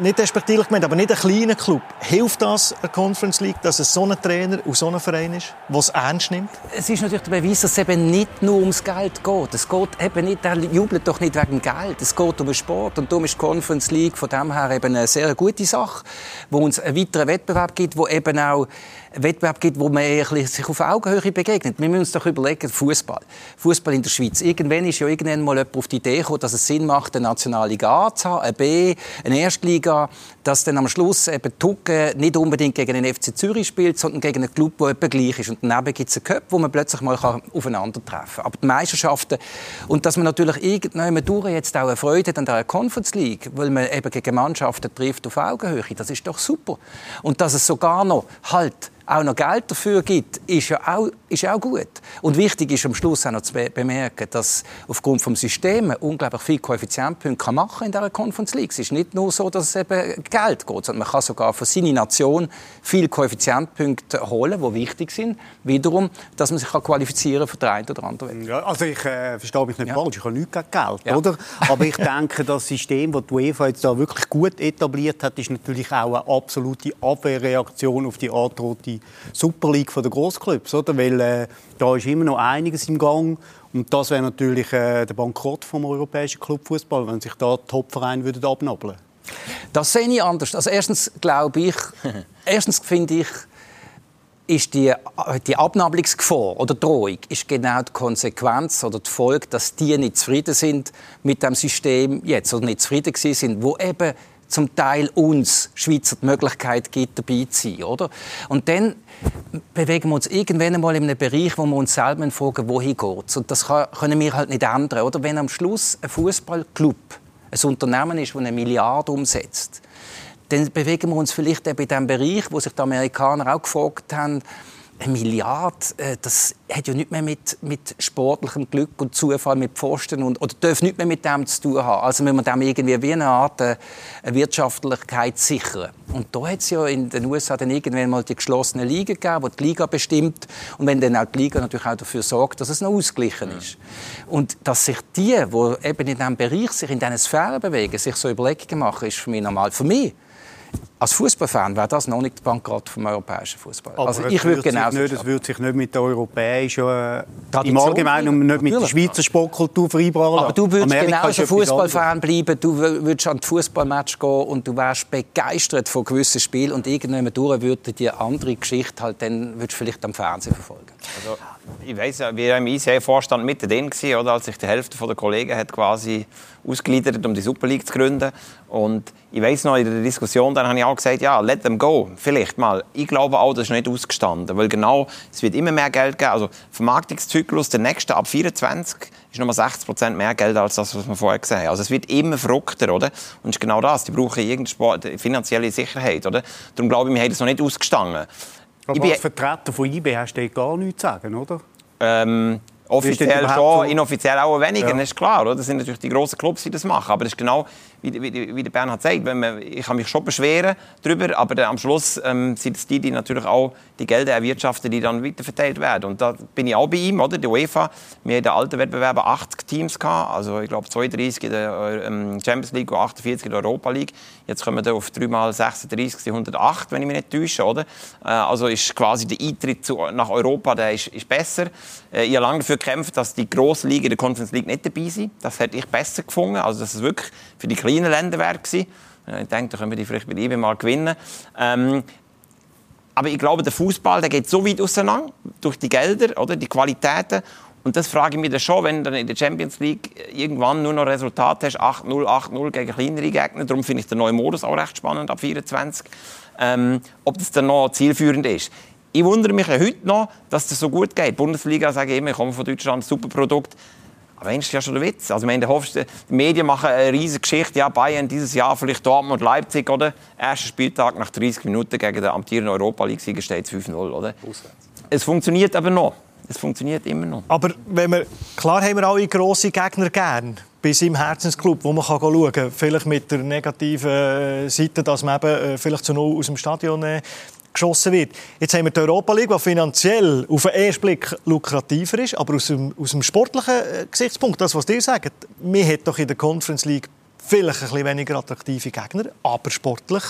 nicht respektierlich gemeint, aber nicht ein kleiner Club. Hilft das der Conference League, dass es so ein Trainer und so ein Verein ist, der es ernst nimmt? Es ist natürlich der Beweis, dass es eben nicht nur ums Geld geht. Es geht eben nicht, der jubelt doch nicht wegen Geld. Es geht um den Sport und darum ist die Conference League von dem her eben eine sehr gute Sache, wo uns einen weiteren Wettbewerb gibt, wo eben auch Wettbewerb gibt, wo man sich auf Augenhöhe begegnet. Wir müssen uns doch überlegen, Fußball. Fußball in der Schweiz. Irgendwann ist ja irgendwann mal jemand auf die Idee gekommen, dass es Sinn macht, eine Nationalliga A zu haben, eine B, eine Erstliga, dass dann am Schluss eben Tucke nicht unbedingt gegen den FC Zürich spielt, sondern gegen einen Club, der etwa gleich ist. Und daneben gibt es einen Cup, wo man plötzlich mal aufeinandertreffen kann. Aber die Meisterschaften und dass man natürlich irgendwann durch jetzt auch eine Freude an der Conference League, weil man eben gegen Mannschaften trifft auf Augenhöhe, das ist doch super. Und dass es sogar noch halt auch noch Geld dafür gibt, ist ja auch, ist auch gut. Und wichtig ist am Schluss auch noch zu bemerken, dass aufgrund des Systems unglaublich viele Koeffizientpunkte kann machen in dieser Conference League. Es ist nicht nur so, dass es eben Geld geht, sondern man kann sogar für seine Nation viele Koeffizientpunkte holen, die wichtig sind. Wiederum, dass man sich kann qualifizieren für den einen oder anderen Ja, also ich äh, verstehe mich nicht ja. falsch, ich habe nichts gegen Geld, ja. oder? Aber ich denke, das System, das die UEFA jetzt da wirklich gut etabliert hat, ist natürlich auch eine absolute Abwehrreaktion auf die androhte Super League der Grossclubs, oder? Weil äh, da ist immer noch einiges im Gang. Und das wäre natürlich äh, der Bankrott vom europäischen Clubfußball, wenn sich da Topvereine würden abnabeln. Das sehe ich anders. Also erstens glaube ich, erstens finde ich, ist die, die Abnabelungsgefahr oder Drohung ist genau die Konsequenz oder die Folge, dass die nicht zufrieden sind mit dem System jetzt oder nicht zufrieden sind, wo eben zum Teil uns Schweizer die Möglichkeit gibt, dabei zu sein. Oder? Und dann bewegen wir uns irgendwann einmal in einem Bereich, wo wir uns selber fragen, wohin geht. Und das können wir halt nicht ändern. Oder? Wenn am Schluss ein Fußballclub ein Unternehmen ist, das eine Milliarde umsetzt, dann bewegen wir uns vielleicht eben in dem Bereich, wo sich die Amerikaner auch gefragt haben, eine Milliarde, äh, das hat ja nichts mehr mit, mit sportlichem Glück und Zufall mit Pfosten und, oder darf nichts mehr mit dem zu tun haben. Also müssen wir dem irgendwie wie eine Art äh, Wirtschaftlichkeit sichern. Und da hat es ja in den USA dann irgendwann mal die geschlossene Liga gegeben, die die Liga bestimmt und wenn dann auch die Liga natürlich auch dafür sorgt, dass es noch ausgeglichen ist. Und dass sich die, die eben in diesem Bereich sich in diesen Sphären bewegen, sich so Überlegungen machen, ist für mich normal. Für mich als Fußballfan wäre das noch nicht der Bankrott vom europäischen Fußball. Aber also ich würde genau nicht, Es würde sich nicht mit der europäischen, äh, im Allgemeinen und nicht mit der Schweizer Sportkultur vereinbaren. Aber du würdest genauso Fußballfan bleiben, du würdest an die Fußballmatch gehen und du wärst begeistert von gewissen Spielen und irgendwann durch würde die andere Geschichte halt dann würdest du vielleicht am Fernsehen verfolgen. Also, ich weiss ja, wir waren im ICE-Vorstand mit drin, oder, als sich die Hälfte der Kollegen hat quasi ausgegliedert, um die Super League zu gründen. Und ich weiß noch, in der Diskussion dann habe ich auch gesagt, ja, let them go, vielleicht mal. Ich glaube auch, das ist nicht ausgestanden, weil genau, es wird immer mehr Geld geben. Also Vermarktungszyklus, der nächste ab 24 ist nochmal 60 Prozent mehr Geld als das, was wir vorher gesehen haben. Also es wird immer verrückter, oder? Und es ist genau das. Die brauchen irgendeine finanzielle Sicherheit, oder? Darum glaube ich, wir haben das noch nicht ausgestanden. Aber als Vertreter von IB hast du gar nichts zu sagen, oder? Ähm, Offiziell schon, inoffiziell auch weniger, ja. das ist klar. Oder? Das sind natürlich die grossen Clubs, die das machen. Aber das ist genau, wie, wie, wie der Bernhard sagt, wenn man, ich kann mich schon beschweren darüber, aber dann am Schluss ähm, sind es die, die natürlich auch die Gelder erwirtschaften, die dann weiterverteilt werden. Und da bin ich auch bei ihm, oder? Die UEFA, wir hatten in den alten Wettbewerben 80 Teams gehabt, also ich glaube 32 in der ähm, Champions League und 48 in der Europa League. Jetzt kommen wir auf 3 x 36, 108, wenn ich mich nicht täusche, oder? Äh, also ist quasi der Eintritt zu, nach Europa, der ist, ist besser. Äh, ich habe lange dafür gekämpft, dass die grossen Ligen der Conference League nicht dabei sind. Das hätte ich besser gefunden. Also, dass es wirklich für die kleinen Länder wäre. Äh, ich denke, da können wir die vielleicht bei IBE mal gewinnen. Ähm, aber ich glaube, der Fußball der geht so weit auseinander durch die Gelder, oder die Qualitäten. Und das frage ich mich dann schon, wenn du in der Champions League irgendwann nur noch Resultate hast, 8-0, 8-0 gegen kleinere Gegner. Darum finde ich den neuen Modus auch recht spannend ab 24. Ähm, ob das dann noch zielführend ist. Ich wundere mich ja heute noch, dass das so gut geht. Die Bundesliga sagt immer, ich komme von Deutschland, super Produkt. Aber eigentlich ist ja schon der Witz. Also, meine, die Medien machen eine riesige Geschichte. Ja, Bayern dieses Jahr vielleicht Dortmund, Leipzig, oder? Erster Spieltag nach 30 Minuten gegen den amtierenden Europa League-Sieger steht es 5-0, oder? Es funktioniert aber noch. Es funktioniert immer noch. Aber wenn wir, klar haben wir alle grosse Gegner gern bei seinem Herzensclub, wo man kann schauen kann. Vielleicht mit der negativen äh, Seite, dass man eben äh, vielleicht zu null aus dem Stadion äh, geschossen wird. Jetzt haben wir die Europa League, die finanziell auf den ersten Blick lukrativer ist, aber aus dem, aus dem sportlichen äh, Gesichtspunkt, das, was ihr sagt, wir hat doch in der Conference League vielleicht ein bisschen weniger attraktive Gegner, aber sportlich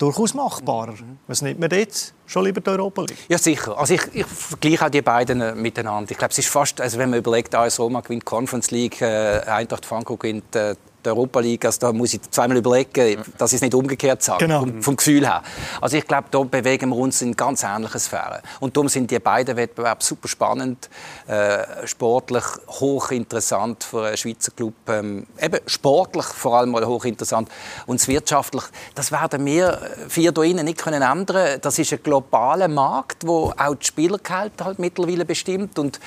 durchaus machbarer. Was nimmt man jetzt? Schon lieber die Europa League? Ja, sicher. Also ich, ich vergleiche auch die beiden äh, miteinander. Ich glaube, es ist fast, also wenn man überlegt, AS Roma gewinnt Conference League, äh, Eintracht Frankfurt gewinnt äh, der Europa League, also da muss ich zweimal überlegen, dass ich es nicht umgekehrt sage, genau. vom, vom, Gefühl her. Also ich glaube, da bewegen wir uns in ganz ähnliche Sphären. Und darum sind die beiden Wettbewerbe super spannend, äh, sportlich hochinteressant für einen Schweizer Club, ähm, eben sportlich vor allem mal hochinteressant und wirtschaftlich, das werden wir vier hier innen nicht können ändern. Das ist ein globaler Markt, wo auch die Spielergehälter halt mittlerweile bestimmt und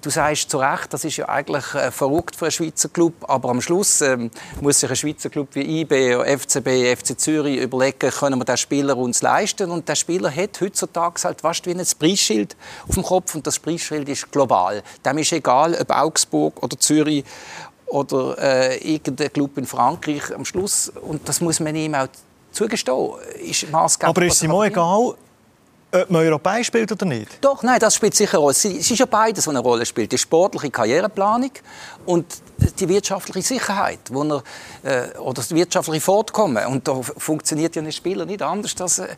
Du sagst zu Recht, das ist ja eigentlich äh, verrückt für einen Schweizer Club, aber am Schluss ähm, muss sich ein Schweizer Club wie IB, FCB, FC Zürich überlegen, können wir den Spieler uns leisten? Und der Spieler hat heutzutage halt fast wie ein Preisschild auf dem Kopf und das Preisschild ist global. Dem ist egal, ob Augsburg oder Zürich oder äh, irgendein Club in Frankreich am Schluss. Und das muss man ihm auch zugestehen. Ist Aber ist es ihm auch egal, ob man europäisch spielt oder nicht? Doch, nein, das spielt sicher eine Rolle. Es ist ja beides, was eine Rolle spielt. Die sportliche Karriereplanung und die wirtschaftliche Sicherheit wo er, äh, oder das wirtschaftliche Fortkommen. Und da funktioniert ja ein Spieler nicht anders als, äh,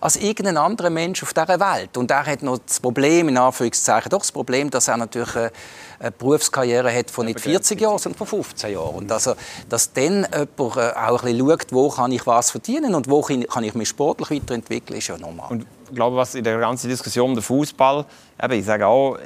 als irgendein anderer Mensch auf dieser Welt. Und er hat noch das Problem, in Anführungszeichen, doch das Problem, dass er natürlich äh, eine Berufskarriere hat von nicht 40 Jahren, sondern von 15 Jahren. Und also, dass dann jemand äh, auch ein bisschen schaut, wo kann ich was verdienen und wo kann ich mich sportlich weiterentwickeln, ist ja normal. Und glaube, was in der ganzen Diskussion um den Fußball, ich sage auch, äh,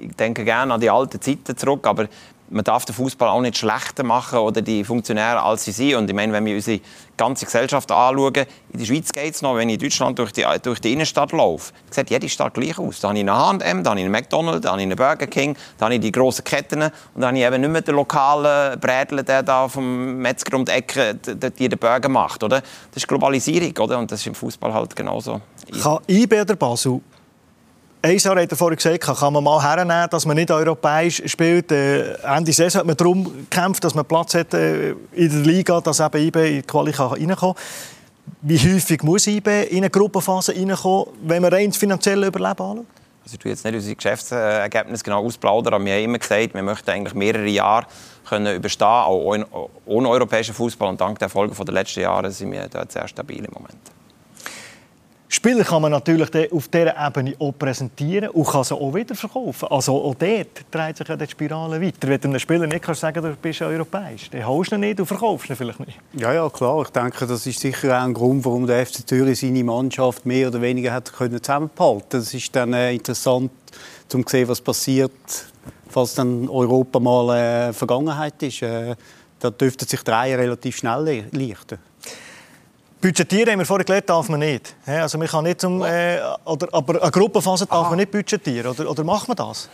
ich denke gerne an die alten Zeiten zurück, aber man darf den Fußball auch nicht schlechter machen oder die Funktionäre als sie sind. Und ich meine, wenn wir unsere ganze Gesellschaft anschauen, in der Schweiz geht es noch, wenn ich in Deutschland durch die, durch die Innenstadt laufe, sieht jede Stadt gleich aus. Da habe ich eine H&M, da habe ich einen McDonald's, da habe ich einen Burger King, da habe ich die grossen Ketten und da habe ich eben nicht mehr den lokalen Brädler, der da vom Metzger um die Ecke den Burger macht. Oder? Das ist Globalisierung oder? und das ist im Fußball halt genauso. Kann IB oder Basel Eisar hat vorhin gesagt, kann man mal hernehmen, dass man nicht europäisch spielt. Äh, Ende Saison hat man darum gekämpft, dass man Platz hat äh, in der Liga, dass eben IB in die Quali reinkommen kann. Wie häufig muss IB in eine Gruppenphase reinkommen, wenn man rein das finanzielle Überleben anschaut? Also ich tue jetzt nicht unsere Geschäftsergebnisse genau ausplaudern, aber wir haben immer gesagt, wir möchten eigentlich mehrere Jahre können überstehen, auch ohne europäischen Fußball. Und dank der Erfolge der letzten Jahre sind wir dort sehr stabil im Moment. Spieler kann man natürlich auf dieser Ebene auch präsentieren und kann sie auch wieder verkaufen. Also auch dort dreht sich ja die Spirale weiter. Wenn du einem Spieler nicht kannst sagen du bist europäisch, dann holst du ihn nicht und verkaufst ihn vielleicht nicht. Ja, ja, klar. Ich denke, das ist sicher auch ein Grund, warum der FC Zürich seine Mannschaft mehr oder weniger hat können zusammenhalten Das ist dann äh, interessant, um zu sehen, was passiert, falls dann Europa mal äh, Vergangenheit ist. Äh, da dürfte sich die Reihe relativ schnell lichten. Budgetieren, haben wir vorhin gelernt, darf man nicht. Also man kann nicht zum, äh, oder, aber eine Gruppenphase darf Aha. man nicht budgetieren. Oder, oder macht man das?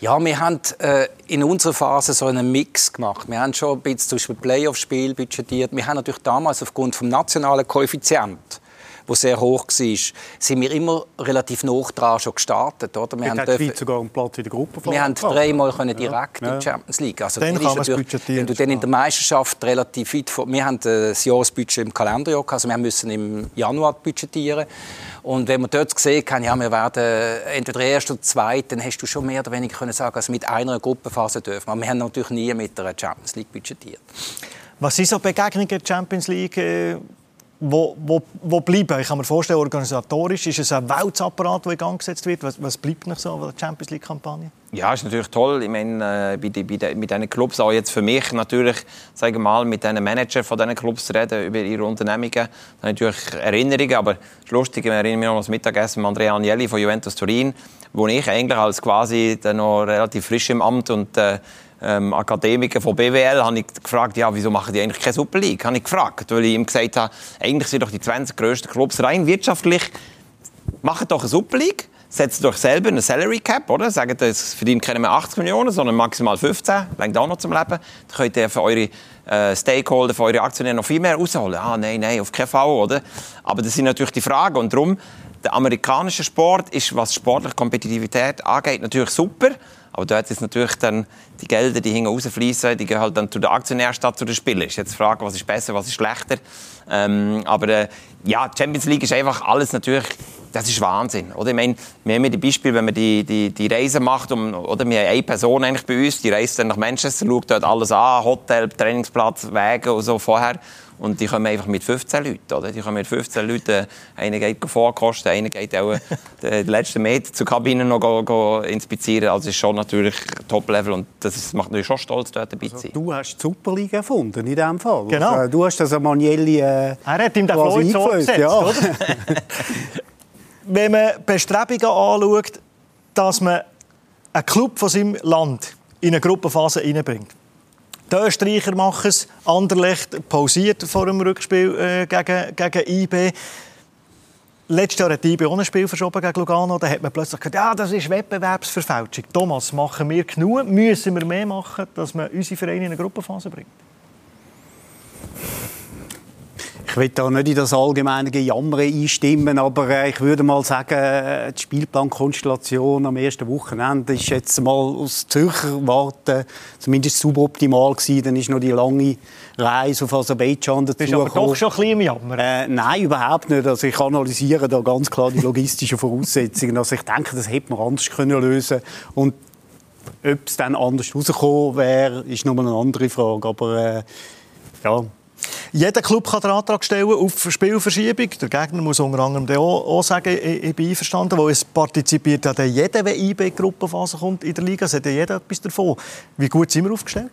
Ja, wir haben äh, in unserer Phase so einen Mix gemacht. Wir haben schon ein bisschen zum Beispiel Playoff-Spiel budgetiert. Wir haben natürlich damals aufgrund des nationalen Koeffizienten wo sehr hoch war, sind wir immer relativ nah dran schon gestartet. Oder? Wir haben dürfen, sogar einen Platz in der Gruppe Wir haben dreimal können direkt ja. in die Champions League. Also dann kann man Wenn du dann in der Meisterschaft relativ weit vor... Wir haben das Jahresbudget im Kalenderjahr also wir müssen im Januar budgetieren. Und wenn man dort gesehen kann, ja, wir werden entweder erst oder zweit, dann hast du schon mehr oder weniger können sagen, also mit einer Gruppenphase dürfen. Aber wir haben natürlich nie mit der Champions League budgetiert. Was sind so Begegnungen der Champions League? Wo, wo, wo bleiben? Ich kann mir vorstellen, organisatorisch ist es ein Weltapparat, der in Gang gesetzt wird. Was, was bleibt noch so an der Champions League-Kampagne? Ja, ist natürlich toll. Ich meine, äh, bei, bei, de, mit diesen Clubs auch jetzt für mich natürlich, sagen mal, mit den Managern von diesen Clubs zu reden über ihre Unternehmungen. Das natürlich Erinnerungen, aber das Lustige, ich erinnere mich noch an das Mittagessen mit Andrea Agnelli von Juventus Turin, wo ich eigentlich als quasi noch relativ frisch im Amt und äh, ähm, Akademiker von BWL, habe ich gefragt, ja, wieso machen die eigentlich keine Super League? Habe ich gefragt, weil ich ihm gesagt habe, eigentlich sind doch die 20 grössten Clubs rein wirtschaftlich, machen doch eine Super League, setzt doch selber eine Salary Cap, oder? Sagen, das verdient keine mehr 80 Millionen, sondern maximal 15, längt auch noch zum Leben. Dann könnt ihr für eure äh, Stakeholder, für eure Aktionäre noch viel mehr rausholen. Ah, nein, nein, auf keinen Fall, oder? Aber das sind natürlich die Fragen und darum, der amerikanische Sport ist, was sportliche Kompetitivität angeht, natürlich super. Aber dort ist natürlich dann die Gelder, die hinten rausfließen, die gehen halt dann zu den Aktionären statt zu den Spielern. Ist jetzt die Frage, was ist besser, was ist schlechter. Ähm, aber äh, ja, Champions League ist einfach alles natürlich, das ist Wahnsinn. Oder? Ich meine, wir haben ja die Beispiele, wenn man die, die, die Reise macht, um, oder wir haben eine Person eigentlich bei uns, die reist dann nach Manchester, schaut dort alles an, Hotel, Trainingsplatz, Wege und so vorher. Und die kommen einfach mit 15 Leuten. Oder? Die kommen mit 15 Leuten. Einer geht vorkosten, einer geht auch den letzten Meter zur Kabine noch go, go inspizieren. Also ist schon natürlich Top-Level und das macht mich schon stolz, dort dabei zu sein. Also, du hast die Superliga erfunden in diesem Fall. Genau. Also, du hast das Manielli äh, Er hat ihm den Floyd so gesetzt, ja. oder? Wenn man Bestrebungen anschaut, dass man einen Club von seinem Land in eine Gruppenphase hineinbringt, die Österreicher machen es. Anderlecht pausiert vor dem Rückspiel äh, gegen, gegen IB. Letztes Jahr hat IB auch ein Spiel verschoben gegen Lugano. Da hat man plötzlich gesagt, ja, das ist Wettbewerbsverfälschung. Thomas, machen wir genug? Müssen wir mehr machen, dass man unsere Vereine in eine Gruppenphase bringt? Ich will da nicht in das allgemeine Gejammer einstimmen, aber äh, ich würde mal sagen, äh, die Spielplankonstellation am ersten Wochenende ist jetzt mal aus Zürcher Warte zumindest suboptimal gewesen. Dann ist noch die lange Reise auf Aserbaidschan dazu Bist aber doch schon ein bisschen im Jammer? Äh, nein, überhaupt nicht. Also ich analysiere da ganz klar die logistischen Voraussetzungen. Also ich denke, das hätte man anders können lösen und ob es dann anders rausgekommen wäre, ist nochmal eine andere Frage. Aber äh, ja, jeder Club kann den Antrag stellen auf Spielverschiebung. Der Gegner muss unter anderem auch, sagen, ich, bin einverstanden, weil es partizipiert ja jeder, wenn IB in die Gruppenphase kommt in der Liga. Es hat ja jeder etwas davon. Wie gut sind wir aufgestellt?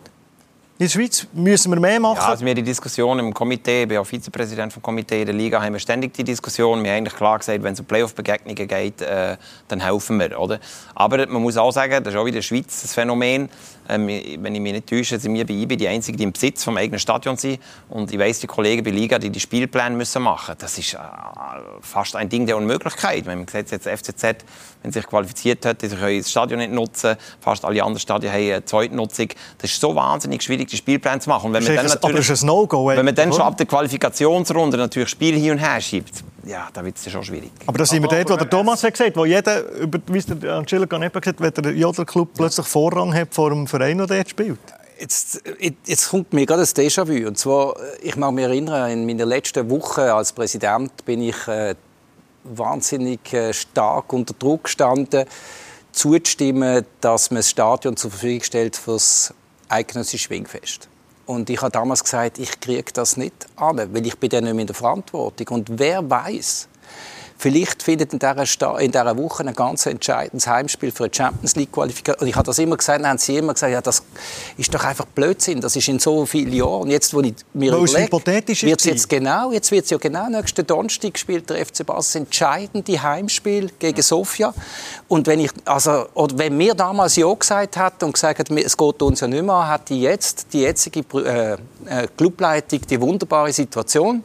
In der Schweiz müssen wir mehr machen. Ja, also wir die Diskussion im Komitee, ich bin auch Vizepräsident des Komitees der Liga, haben wir ständig die Diskussion. Wir haben eigentlich klar gesagt, wenn es um Playoff-Begegnungen geht, äh, dann helfen wir. Oder? Aber man muss auch sagen, das ist auch wieder Schweiz das Phänomen. Ähm, wenn ich mich nicht täusche, sind wir bei IB die Einzigen, die im Besitz vom eigenen Stadion sind. Und ich weiss, die Kollegen bei Liga, die die Spielpläne müssen machen Das ist äh, fast ein Ding der Unmöglichkeit. Wenn man sieht, jetzt FCZ, wenn sich qualifiziert hat, die können das Stadion nicht nutzen. Fast alle anderen Stadien haben eine Zweitnutzung. Das ist so wahnsinnig schwierig, die Spielpläne zu machen. Und wenn man dann natürlich, aber ein No-Go. Wenn man dann schon ab der Qualifikationsrunde natürlich Spiel hin und her schiebt, ja, da wird es schon schwierig. Aber das sind wir dort, wo der Thomas hat gesagt, wo jeder, wie es der Angelo Canepa gesagt hat, wenn der Jodler-Club plötzlich Vorrang hat vor dem Verein, der dort spielt. Jetzt, jetzt kommt mir gerade ein Déjà-vu. Und zwar, ich mag mich erinnern, in meiner letzten Woche als Präsident bin ich äh, wahnsinnig äh, stark unter Druck gestanden, zuzustimmen, dass man das Stadion zur Verfügung stellt für das eidgenössische Schwingfest. Und ich habe damals gesagt, ich kriege das nicht an, weil ich bin dann nicht mehr in der Verantwortung. Und wer weiß, Vielleicht findet in dieser, in dieser Woche ein ganz entscheidendes Heimspiel für eine Champions League Qualifikation. Und ich habe das immer gesagt, dann haben sie immer gesagt, ja, das ist doch einfach Blödsinn. Das ist in so vielen Jahren. Und jetzt, wo ich mir Weil überlege, hypothetisch wird jetzt genau, jetzt wird es ja genau nächsten Donnerstag spielt der FC Basel das entscheidende Heimspiel gegen Sofia. Und wenn ich, also, oder wenn mir damals ja gesagt hat und gesagt hat, es geht uns ja nicht mehr, hat die jetzt die jetzige äh, äh, Clubleitung die wunderbare Situation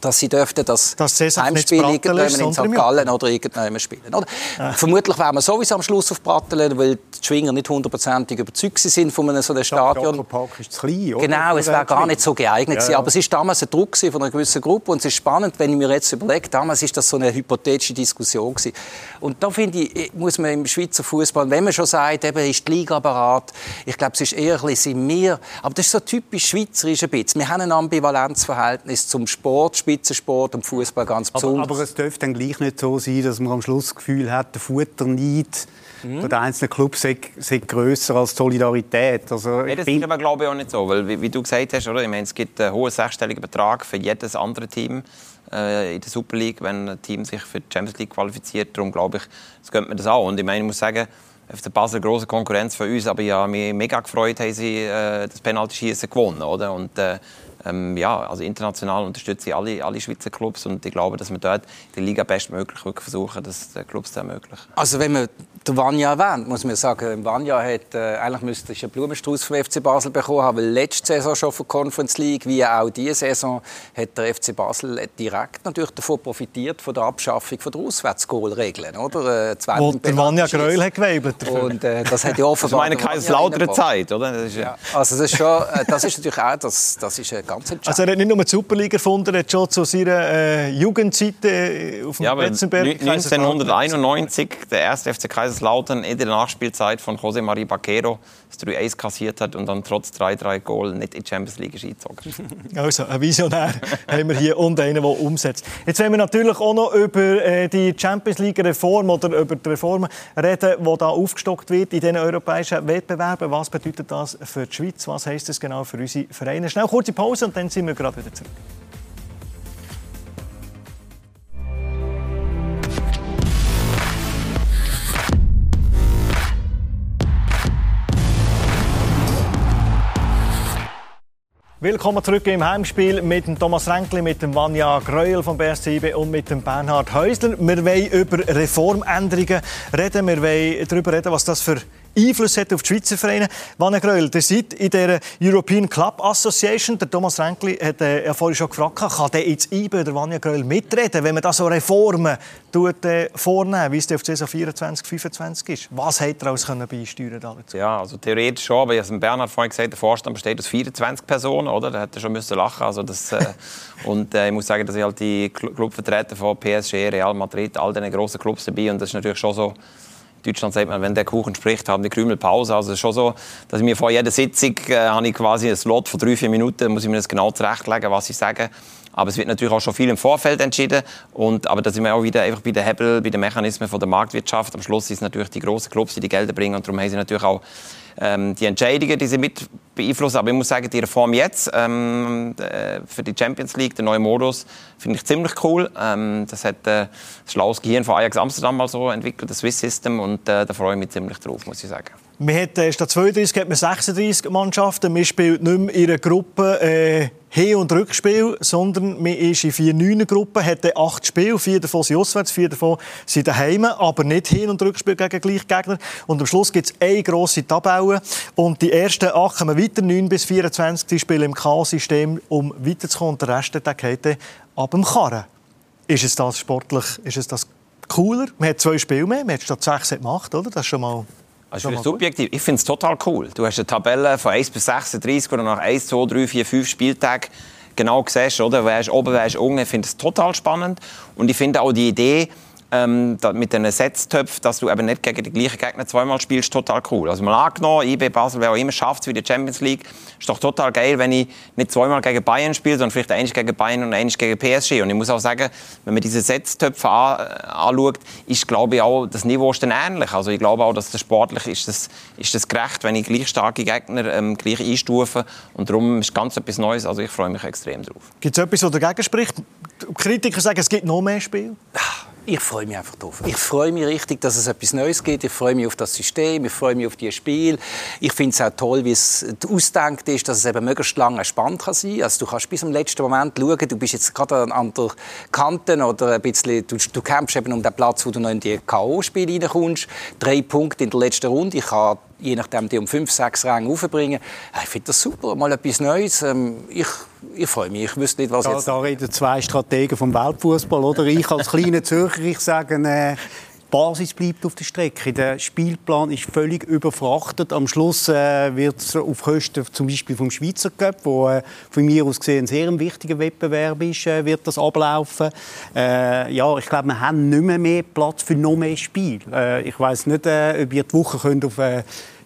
dass sie dürften das, das Heimspiel irgendjemand in St. Gallen oder irgendjemand spielen. Oder? Ah. Vermutlich wären wir sowieso am Schluss auf Brattelen, weil die Schwinger nicht hundertprozentig überzeugt sind von einem so einem Stadion. Park ist zu klein, oder? Genau, es wäre gar nicht so geeignet ja, ja. Aber es ist damals ein Druck von einer gewissen Gruppe und es ist spannend, wenn ich mir jetzt überlege, damals ist das so eine hypothetische Diskussion gewesen. Und da finde ich, muss man im Schweizer Fußball, wenn man schon sagt, eben ist die Liga bereit, ich glaube, es ist eher ein bisschen mehr, aber das ist so typisch schweizerisch ein bisschen. Wir haben ein Ambivalenzverhältnis zum Sport, Spitzensport und Fußball ganz besonders. Aber, aber es dürfte dann gleich nicht so sein, dass man am Schluss das Gefühl hat, der Futterneid mhm. der einzelnen Clubs sei, sei grösser als Solidarität. Also, nee, das ist aber glaube ich auch nicht so, weil wie, wie, du gesagt hast, oder? Ich meine, es gibt einen hohen sechsstelligen Betrag für jedes andere Team äh, in der Super League, wenn ein Team sich für die Champions League qualifiziert. Darum glaube ich, das könnte man das auch. Und ich meine, ich muss sagen, FC Basel große Konkurrenz für uns, aber ja, mich mega gefreut, haben sie äh, das Penaltyschießen gewonnen, oder? Und, äh, ähm, ja, also international unterstütze ich alle, alle Schweizer Clubs und ich glaube, dass wir dort die Liga bestmöglich versuchen, das den Clubs zu ermöglichen. Also wenn man den Vanya erwähnt, muss man sagen, Vanya hat äh, eigentlich müsste ich einen Blumenstrauß vom FC Basel bekommen haben, weil letzte Saison schon von Conference League wie auch diese Saison hat der FC Basel direkt natürlich davon profitiert von der Abschaffung von der Auswärtsgoalregeln, oder? Äh, Wo der Vanya Gröll hat gewebelt Und äh, das hat ja offenbar. Das ist meine Kaiserslautern Zeit, oder? Das ist, ja. Also das ist schon, äh, das ist natürlich auch, das, das ist ganz entscheidend. Also er hat nicht nur die Superliga erfunden, er hat schon zu seiner äh, Jugendzeit äh, auf dem ja, Betzenberg... 1991 der erste FC Kaiserslautern in der Nachspielzeit von José María Baquero das 3-1 kassiert hat und dann trotz 3-3 Goal nicht in die Champions League eingezogen Also ein Visionär haben wir hier und einen, der umsetzt. Jetzt wollen wir natürlich auch noch über äh, die Champions League Reform oder über die Reformen reden, die da aufgestockt wird in den europäischen Wettbewerben. Was bedeutet das für die Schweiz? Was heißt das genau für unsere Vereine? Schnell kurze Pause und dann sind wir gerade wieder zurück. Willkommen zurück im Heimspiel mit dem Thomas Renkli, mit dem Vanja Greuel vom BSCB und mit dem Bernhard Häusler. Wir wollen über Reformänderungen reden. Wir wollen darüber reden, was das für Einfluss hat auf die Schweizer Vereine. Wanne Gröll, ihr seid in der European Club Association. Der Thomas Renkli hat äh, ja vorhin schon gefragt, kann der jetzt IBE oder Vanja Gröll mitreden, wenn man da so Reformen tut, äh, vornehmen, wie es auf Saison 24, 25 ist? Was hätte er alles können beisteuern dazu? Ja, also theoretisch schon, aber ich habe Bernhard vorhin gesagt, der Vorstand besteht aus 24 Personen, oder? Da hätte er schon müssen lachen. Also das, äh, und äh, ich muss sagen, dass ich halt die Clubvertreter von PSG, Real Madrid, all diesen grossen Clubs dabei und das ist natürlich schon so Deutschland sagt man, wenn der Kuchen spricht, haben die Krümel Pause. Also schon so, dass ich mir vor jeder Sitzung äh, habe ich quasi ein Slot von drei, vier Minuten, muss ich mir das genau zurechtlegen, was ich sage. Aber es wird natürlich auch schon viel im Vorfeld entschieden. Und, aber da sind wir auch wieder einfach bei den Hebel, bei den Mechanismen von der Marktwirtschaft. Am Schluss sind es natürlich die großen Clubs, die die Gelder bringen. Und darum haben sie natürlich auch ähm, die Entscheidungen, die sie mit beeinflussen. Aber ich muss sagen, die Reform jetzt ähm, äh, für die Champions League, der neue Modus, finde ich ziemlich cool. Ähm, das hat äh, das schlaues Gehirn von Ajax Amsterdam mal so entwickelt, das Swiss System. Und äh, da freue ich mich ziemlich drauf, muss ich sagen. Wir hat, äh, statt 32 hat man 36 Mannschaften. Man spielt nicht mehr in einer Gruppe äh, Hin- und Rückspiel, sondern man ist in vier neuner Gruppen, hat acht Spiele, vier davon sind auswärts, vier davon sind daheim, aber nicht Hin- und Rückspiel gegen gleich Gegner. Und am Schluss gibt es eine grosse Tabelle und die ersten acht kommen weiter, 9 bis 24, die spielen im K-System, um weiterzukommen und der Rest der geht ab dem Karren. Ist es das sportlich, ist es das cooler? Man hat zwei Spiele mehr, man hat statt sechs gemacht, oder? Das ist schon mal also ich subjektiv. Ich finde es total cool. Du hast eine Tabelle von 1 bis 36, wo du nach 1, 2, 3, 4, 5 Spieltagen genau siehst, oder? Wer ist oben, wer ist unten. Ich finde es total spannend. Und ich finde auch die Idee, ähm, mit den Setztöpfen, dass du eben nicht gegen die gleichen Gegner zweimal spielst, total cool. Also mal angenommen, IB Basel, wer auch immer schafft es wie die Champions League, ist doch total geil, wenn ich nicht zweimal gegen Bayern spiele, sondern vielleicht eins gegen Bayern und eins gegen PSG. Und ich muss auch sagen, wenn man diese Setztöpfe an, äh, anschaut, ist, glaube ich, auch das Niveau ist dann ähnlich. Also ich glaube auch, dass das sportlich ist das, ist das gerecht, wenn ich gleich starke Gegner ähm, gleich einstufe. Und darum ist ganz etwas Neues. Also ich freue mich extrem drauf. Gibt es etwas, das dagegen spricht? Kritiker sagen, es gibt noch mehr Spiele. Ich freue mich einfach drauf. Ich freue mich richtig, dass es etwas Neues gibt. Ich freue mich auf das System, ich freue mich auf die Spiel. Ich finde es auch toll, wie es ausdenkt ist, dass es eben möglichst lange spannend kann sein. Also du kannst bis zum letzten Moment schauen. Du bist jetzt gerade an der Kante oder ein bisschen, du, du kämpfst eben um den Platz, wo du noch in die K.O.-Spiele reinkommst. Drei Punkte in der letzten Runde. Ich kann je nachdem die um fünf, sechs Ränge aufbringen. Ich finde das super, mal etwas Neues. Ähm, ich, ich freue mich. Ich wüsste nicht, was da, jetzt... Da reden zwei Strategen vom Weltfußball, oder? Ich als kleiner Zürcher, ich sage, äh, Basis bleibt auf der Strecke. Der Spielplan ist völlig überfrachtet. Am Schluss äh, wird es auf Kosten zum Beispiel vom Schweizer Cup, wo äh, von mir aus gesehen ein sehr wichtiger Wettbewerb ist, äh, wird das ablaufen. Äh, ja, ich glaube, wir haben nicht mehr, mehr Platz für noch mehr Spiel. Äh, ich weiß nicht, äh, ob ihr die Woche könnt auf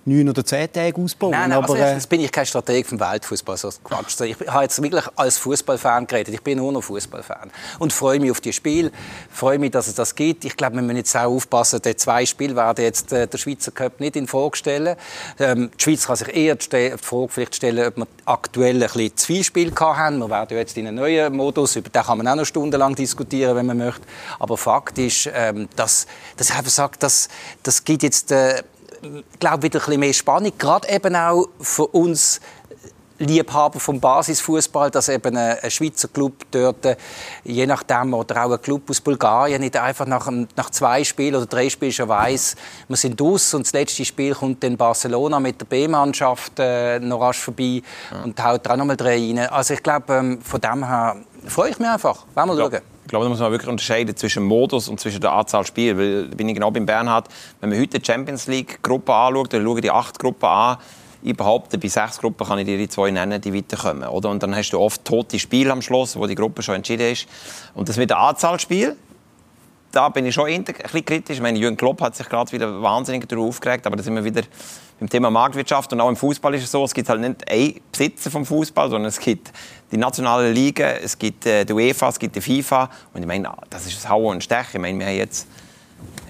neun oder zehn Tage ausbauen. Nein, nein, aber, also jetzt bin ich kein Strateg vom Weltfußball. So Quatsch. Ich habe jetzt wirklich als Fußballfan geredet. Ich bin nur noch Fußballfan und freue mich auf die Spiel. Freue mich, dass es das gibt. Ich glaube, wir müssen jetzt auch aufpassen. Die zwei Spiele werden jetzt äh, der Schweizer Cup nicht in Frage stellen. Ähm, die Schweiz kann sich eher die Frage vielleicht stellen, ob wir aktuell ein bisschen zu viel Spiel haben. Wir werden jetzt in einen neuen Modus. Über den kann man auch noch stundenlang diskutieren, wenn man möchte. Aber Fakt ist, ähm, dass, dass ich einfach sage, dass das gibt jetzt äh, glaube wieder ein bisschen mehr Spannung, gerade eben auch für uns Liebhaber vom Basisfußball, dass eben ein, Schweizer Club dort, je nachdem, oder auch ein Club aus Bulgarien, nicht einfach nach, nach zwei Spielen oder drei Spielen schon weiss, wir sind aus und das letzte Spiel kommt dann Barcelona mit der B-Mannschaft äh, noch rasch vorbei ja. und haut da noch mal drei rein. Also ich glaube, ähm, von dem her freue ich mich einfach. Wollen wir schauen. Ich glaube, da muss man wirklich unterscheiden zwischen Modus und zwischen der Anzahl Spiele. Weil, bin ich genau beim Bernhard, wenn man heute die Champions League-Gruppe anschaut, dann schauen die acht Gruppen an, ich behaupte, bei sechs Gruppen kann ich dir die zwei nennen, die weiterkommen. Oder? Und dann hast du oft tote Spiele am Schluss, wo die Gruppe schon entschieden ist. Und das mit der Anzahl Spiel, da bin ich schon ein bisschen kritisch. Ich meine, Jürgen Klopp hat sich gerade wieder wahnsinnig darüber aufgeregt, aber da sind wir wieder beim Thema Marktwirtschaft und auch im Fußball ist es so, es gibt halt nicht einen Besitzer vom Fußball, sondern es gibt die nationale Liga, es gibt äh, die UEFA, es gibt die FIFA und ich meine, das ist ein Hauen und Stechen. Ich meine, wir haben jetzt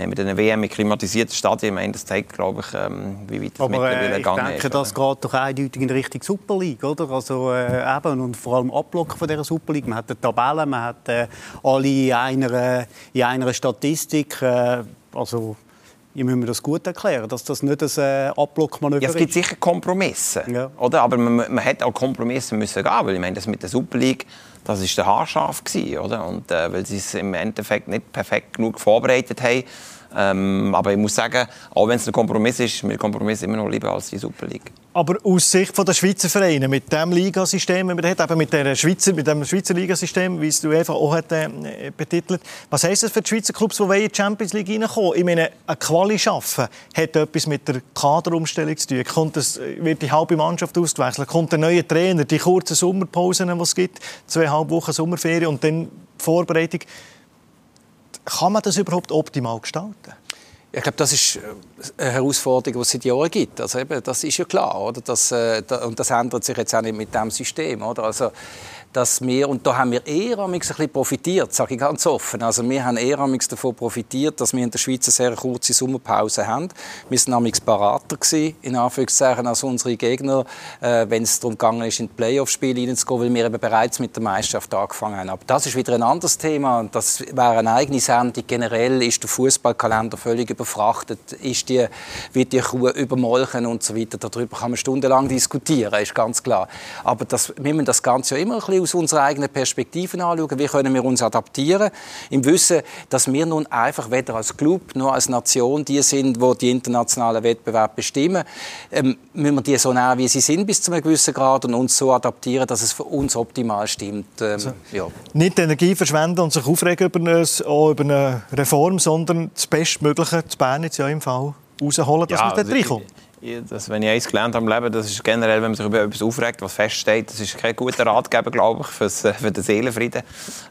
mit einer WM in klimatisierten Stadien, meine, das zeigt, glaube ich, ähm, wie weit das Aber, mittlerweile äh, gegangen ist. Ich denke, das geht doch eindeutig in Richtung Super League, oder? Also äh, eben, und vor allem Abblocken von dieser Super League. Man hat eine Tabelle, man hat äh, alle in einer, in einer Statistik. Äh, also ich muss mir das gut erklären, dass das nicht ein äh, Abblockmanöver ja, es gibt sicher Kompromisse, ja. oder? aber man, man hätte auch Kompromisse müssen gehen, weil ich meine, das mit der Super League, das ist der haarscharf gewesen, oder? Und äh, weil sie es im Endeffekt nicht perfekt genug vorbereitet haben, ähm, aber ich muss sagen, auch wenn es ein Kompromiss ist, mir Kompromiss immer noch lieber als die Super League. Aber aus Sicht der Schweizer Vereine, mit dem Ligasystem, wie man hat, eben mit, der Schweizer, mit dem Schweizer Ligasystem, wie es du einfach auch hat, äh, betitelt, was heisst das für die Schweizer Clubs, die in die Champions League reinkommen? Ich meine, eine Quali schaffen hat etwas mit der Kaderumstellung zu tun. Kommt das, wird die halbe Mannschaft ausgewechselt? Kommt der neue Trainer? Die kurzen Sommerpausen, die es gibt, zweieinhalb Wochen Sommerferien und dann die Vorbereitung. Kann man das überhaupt optimal gestalten? Ich glaube, das ist äh, eine Herausforderung, die es seit Jahren gibt. Also eben, das ist ja klar, oder? Das, äh, und das ändert sich jetzt auch nicht mit diesem System, oder? Also dass wir, und da haben wir eher ein bisschen profitiert, sage ich ganz offen. Also wir haben eher davon profitiert, dass wir in der Schweiz eine sehr kurze Sommerpause haben. Wir waren nämlich berater gewesen, in Anführungszeichen, als unsere Gegner, äh, wenn es darum ging, in die Playoff-Spiele reinzugehen, weil wir eben bereits mit der Meisterschaft angefangen haben. Aber das ist wieder ein anderes Thema das wäre eine eigene Sendung. Generell ist der Fußballkalender völlig überfrachtet, ist die, wird die Kuh übermolchen und so weiter. Darüber kann man stundenlang diskutieren, ist ganz klar. Aber das, wir müssen das Ganze ja immer ein bisschen aus unserer eigenen Perspektive anschauen. Wie können wir uns adaptieren? Im Wissen, dass wir nun einfach weder als Club noch als Nation die sind, die die internationalen Wettbewerbe bestimmen. Ähm, müssen wir die so nehmen, wie sie sind, bis zu einem gewissen Grad und uns so adaptieren, dass es für uns optimal stimmt. Ähm, also, ja. Nicht die Energie verschwenden und sich aufregen über eine, über eine Reform, sondern das Bestmögliche, das Bern jetzt ja im Fall, rausholen, dass ja, man dort also reinkommt das, wenn ich eins gelernt habe im Leben, das ist generell, wenn man sich über etwas aufregt, was feststeht, das ist kein guter Ratgeber, glaube ich, fürs, äh, für den Seelenfrieden.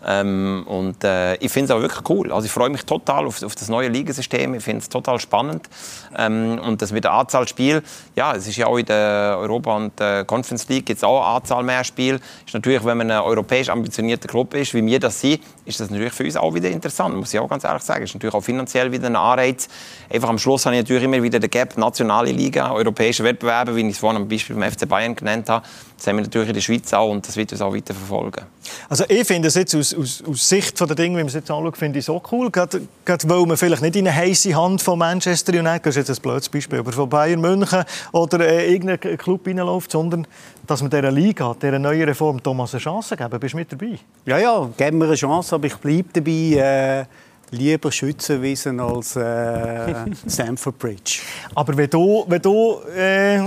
Ähm, und äh, ich finde es auch wirklich cool. Also ich freue mich total auf, auf das neue Ligasystem. Ich finde es total spannend. Ähm, und das mit der Anzahl Spiel, ja, es ist ja auch in der Europa- und der Conference League gibt es auch eine Anzahl mehr Spiele. Ist natürlich, wenn man ein europäisch ambitionierter Club ist, wie wir das sind, ist das natürlich für uns auch wieder interessant, muss ich auch ganz ehrlich sagen. Ist natürlich auch finanziell wieder ein Anreiz. Einfach am Schluss habe ich natürlich immer wieder den Gap nationale Liga Liga, europäischen Wettbewerben, wie ich es vorhin am Beispiel vom FC Bayern genannt habe. Das haben wir natürlich in der Schweiz auch und das wird uns auch weiter verfolgen. Also ich finde es jetzt aus, aus, aus Sicht der Dinge, wie man es jetzt anschaut, finde ich so cool. Gerade, gerade weil man vielleicht nicht in eine heiße Hand von Manchester United, das ist jetzt ein blödes Beispiel, aber von Bayern München oder äh, irgendein Club reinläuft, sondern dass man dieser Liga, dieser neuen Reform Thomas eine Chance geben. Bist du mit dabei? Ja, ja, geben wir eine Chance, aber ich bleibe dabei. Äh lieber Schützenwiesen als äh, Stamford Bridge. Aber wenn du, wenn du äh,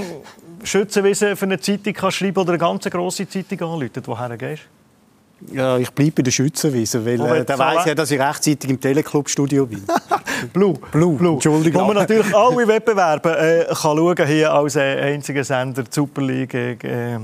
Schützenwiesen für eine Zeitung kannst schreiben oder eine ganz grosse Zeitung anrufen, woher gehst du? Ja, ich bleibe bei der Schützenwiese, weil äh, der weiß ja, dass ich rechtzeitig im Teleclub-Studio bin. Blue. Blue. Blue. Entschuldigung. Wo man natürlich alle Wettbewerbe äh, kann schauen hier als äh, einziger Sender, die Super League, äh, äh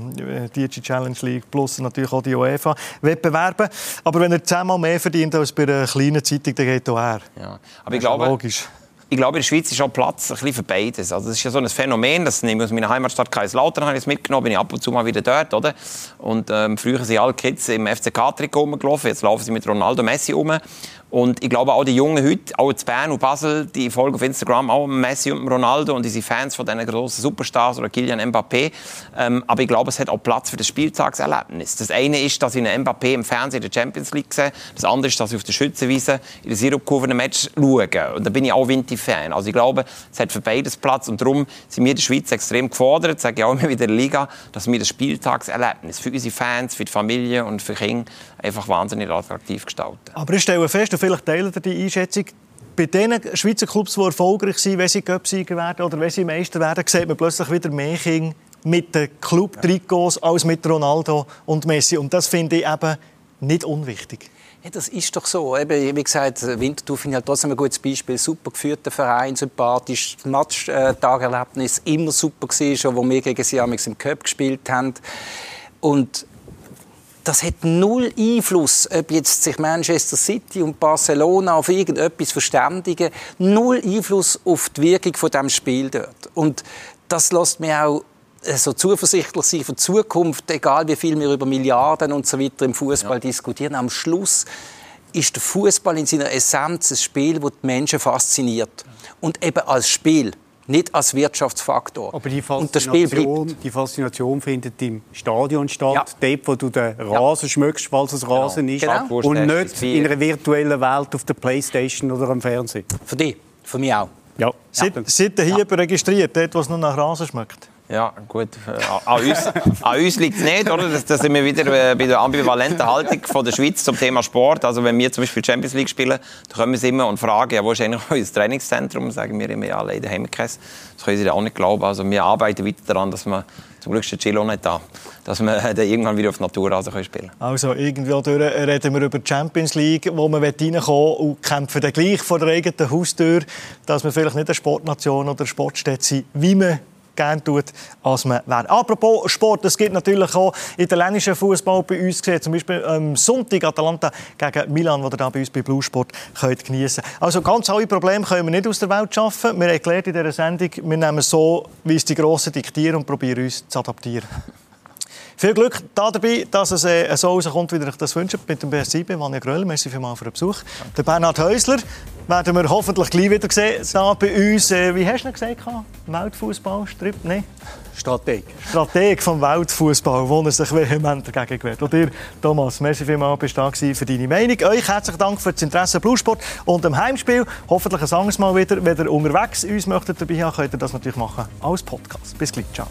DG Challenge League, plus natürlich auch die UEFA-Wettbewerbe. Aber wenn er zehnmal mehr verdient als bei einer kleinen Zeitung, dann geht er her. Ja. Aber ich glaube, logisch ich glaube, in der Schweiz ist auch Platz ein bisschen für beides. Also, das ist ja so ein Phänomen, das nehme ich aus meiner Heimatstadt Kaiserslautern habe ich mitgenommen, bin ich ab und zu mal wieder dort, oder? Und ähm, früher sind alle Kids im FCK-Trikot rumgelaufen, jetzt laufen sie mit Ronaldo Messi um. Und ich glaube, auch die Jungen heute, auch in Bern und Basel, die folgen auf Instagram auch Messi und Ronaldo und die sind Fans von diesen grossen Superstars oder Kylian Mbappé. Ähm, aber ich glaube, es hat auch Platz für das Spieltagserlebnis. Das eine ist, dass ich einen Mbappé im Fernsehen in der Champions League sehe. Das andere ist, dass ich auf der Schützenwiese in der Sirupkurve ein Match schaue. Und da bin ich auch Vinti-Fan. Also ich glaube, es hat für beides Platz. Und darum sind wir in der Schweiz extrem gefordert, sage ich auch immer wieder in der Liga, dass wir das Spieltagserlebnis für unsere Fans, für die Familie und für Kinder einfach wahnsinnig attraktiv gestalten. Aber ich stelle fest, vielleicht teilen Sie die Einschätzung, bei den Schweizer Clubs, die erfolgreich sind, wenn sie Göpsieger werden oder wenn sie Meister werden, sieht man plötzlich wieder mehr Kinder mit den Club-Trikots als mit Ronaldo und Messi. Und das finde ich eben nicht unwichtig. Das ist doch so. Eben, wie gesagt, Winterthur finde ich halt trotzdem ein gutes Beispiel. Super geführter Verein, sympathisch. Das Match-Tagerlebnis immer super gewesen, schon wo wir gegen sie im Cup gespielt haben. Und das hat null Einfluss, ob jetzt sich Manchester City und Barcelona auf irgendetwas verständigen. Null Einfluss auf die Wirkung von dem Spiel dort. Und das lässt mir auch so zuversichtlich sein für die Zukunft, egal wie viel wir über Milliarden und so weiter im Fußball ja. diskutieren. Am Schluss ist der Fußball in seiner Essenz ein Spiel, das die Menschen fasziniert. Und eben als Spiel nicht als Wirtschaftsfaktor. Aber die Faszination, die Faszination findet im Stadion statt, ja. dort, wo du den Rasen ja. schmückst, falls es genau. Rasen ist, genau. und nicht in einer virtuellen Welt auf der Playstation oder am Fernsehen. Für dich, für mich auch. Ja. Seid, seid ihr hier ja. registriert, dort, wo es nur nach Rasen schmeckt? Ja, gut. Äh, an uns, an uns liegt es nicht, oder? Da sind wir wieder äh, bei der ambivalenten Haltung von der Schweiz zum Thema Sport. Also wenn wir zum Beispiel Champions League spielen, dann kommen sie immer und fragen, ja, wo ist eigentlich unser Trainingszentrum? Sagen wir immer, ja, leider haben wir. Das können sie auch nicht glauben. Also wir arbeiten weiter daran, dass wir zum Glück ist der Chilo nicht da, dass wir dann irgendwann wieder auf die Natur also spielen können. Also irgendwie reden wir über die Champions League, wo man reinkommen und kämpfen dann gleich vor der eigenen Haustür, dass wir vielleicht nicht eine Sportnation oder eine Sportstätte sind, wie man gerne tut, als man wäre. Apropos Sport, es gibt natürlich auch italienischen Fußball bei uns gesehen. Zum Beispiel am Sonntag Atalanta gegen Milan, wo ihr da bei uns bei Blue Sport könnt geniessen Also ganz alle Probleme können wir nicht aus der Welt schaffen. Wir gelernt in dieser Sendung, wir nehmen so, wie es die Grossen diktieren und probieren uns zu adaptieren. Viel Glück dabei, dass es äh, so rauskommt, wie ihr euch das wünscht. Mit dem BS7, Vanja Gröll, merci vielmals für den Besuch. Der Bernhard Häusler werden wir hoffentlich gleich wieder sehen. Da bei uns, äh, wie hast du noch gesagt, Weltfußball, Strip? Nein. Strateg. Strateg vom Weltfußball, wo er sich vehement dagegen gewehrt. Und dir, Thomas, merci vielmals, bist da für deine Meinung. Euch herzlichen Dank für das Interesse Bluesport und am Heimspiel. Hoffentlich ein anderes Mal wieder. Wenn ihr unterwegs uns möchtet dabei haben, könnt ihr das natürlich machen als Podcast. Bis gleich, ciao.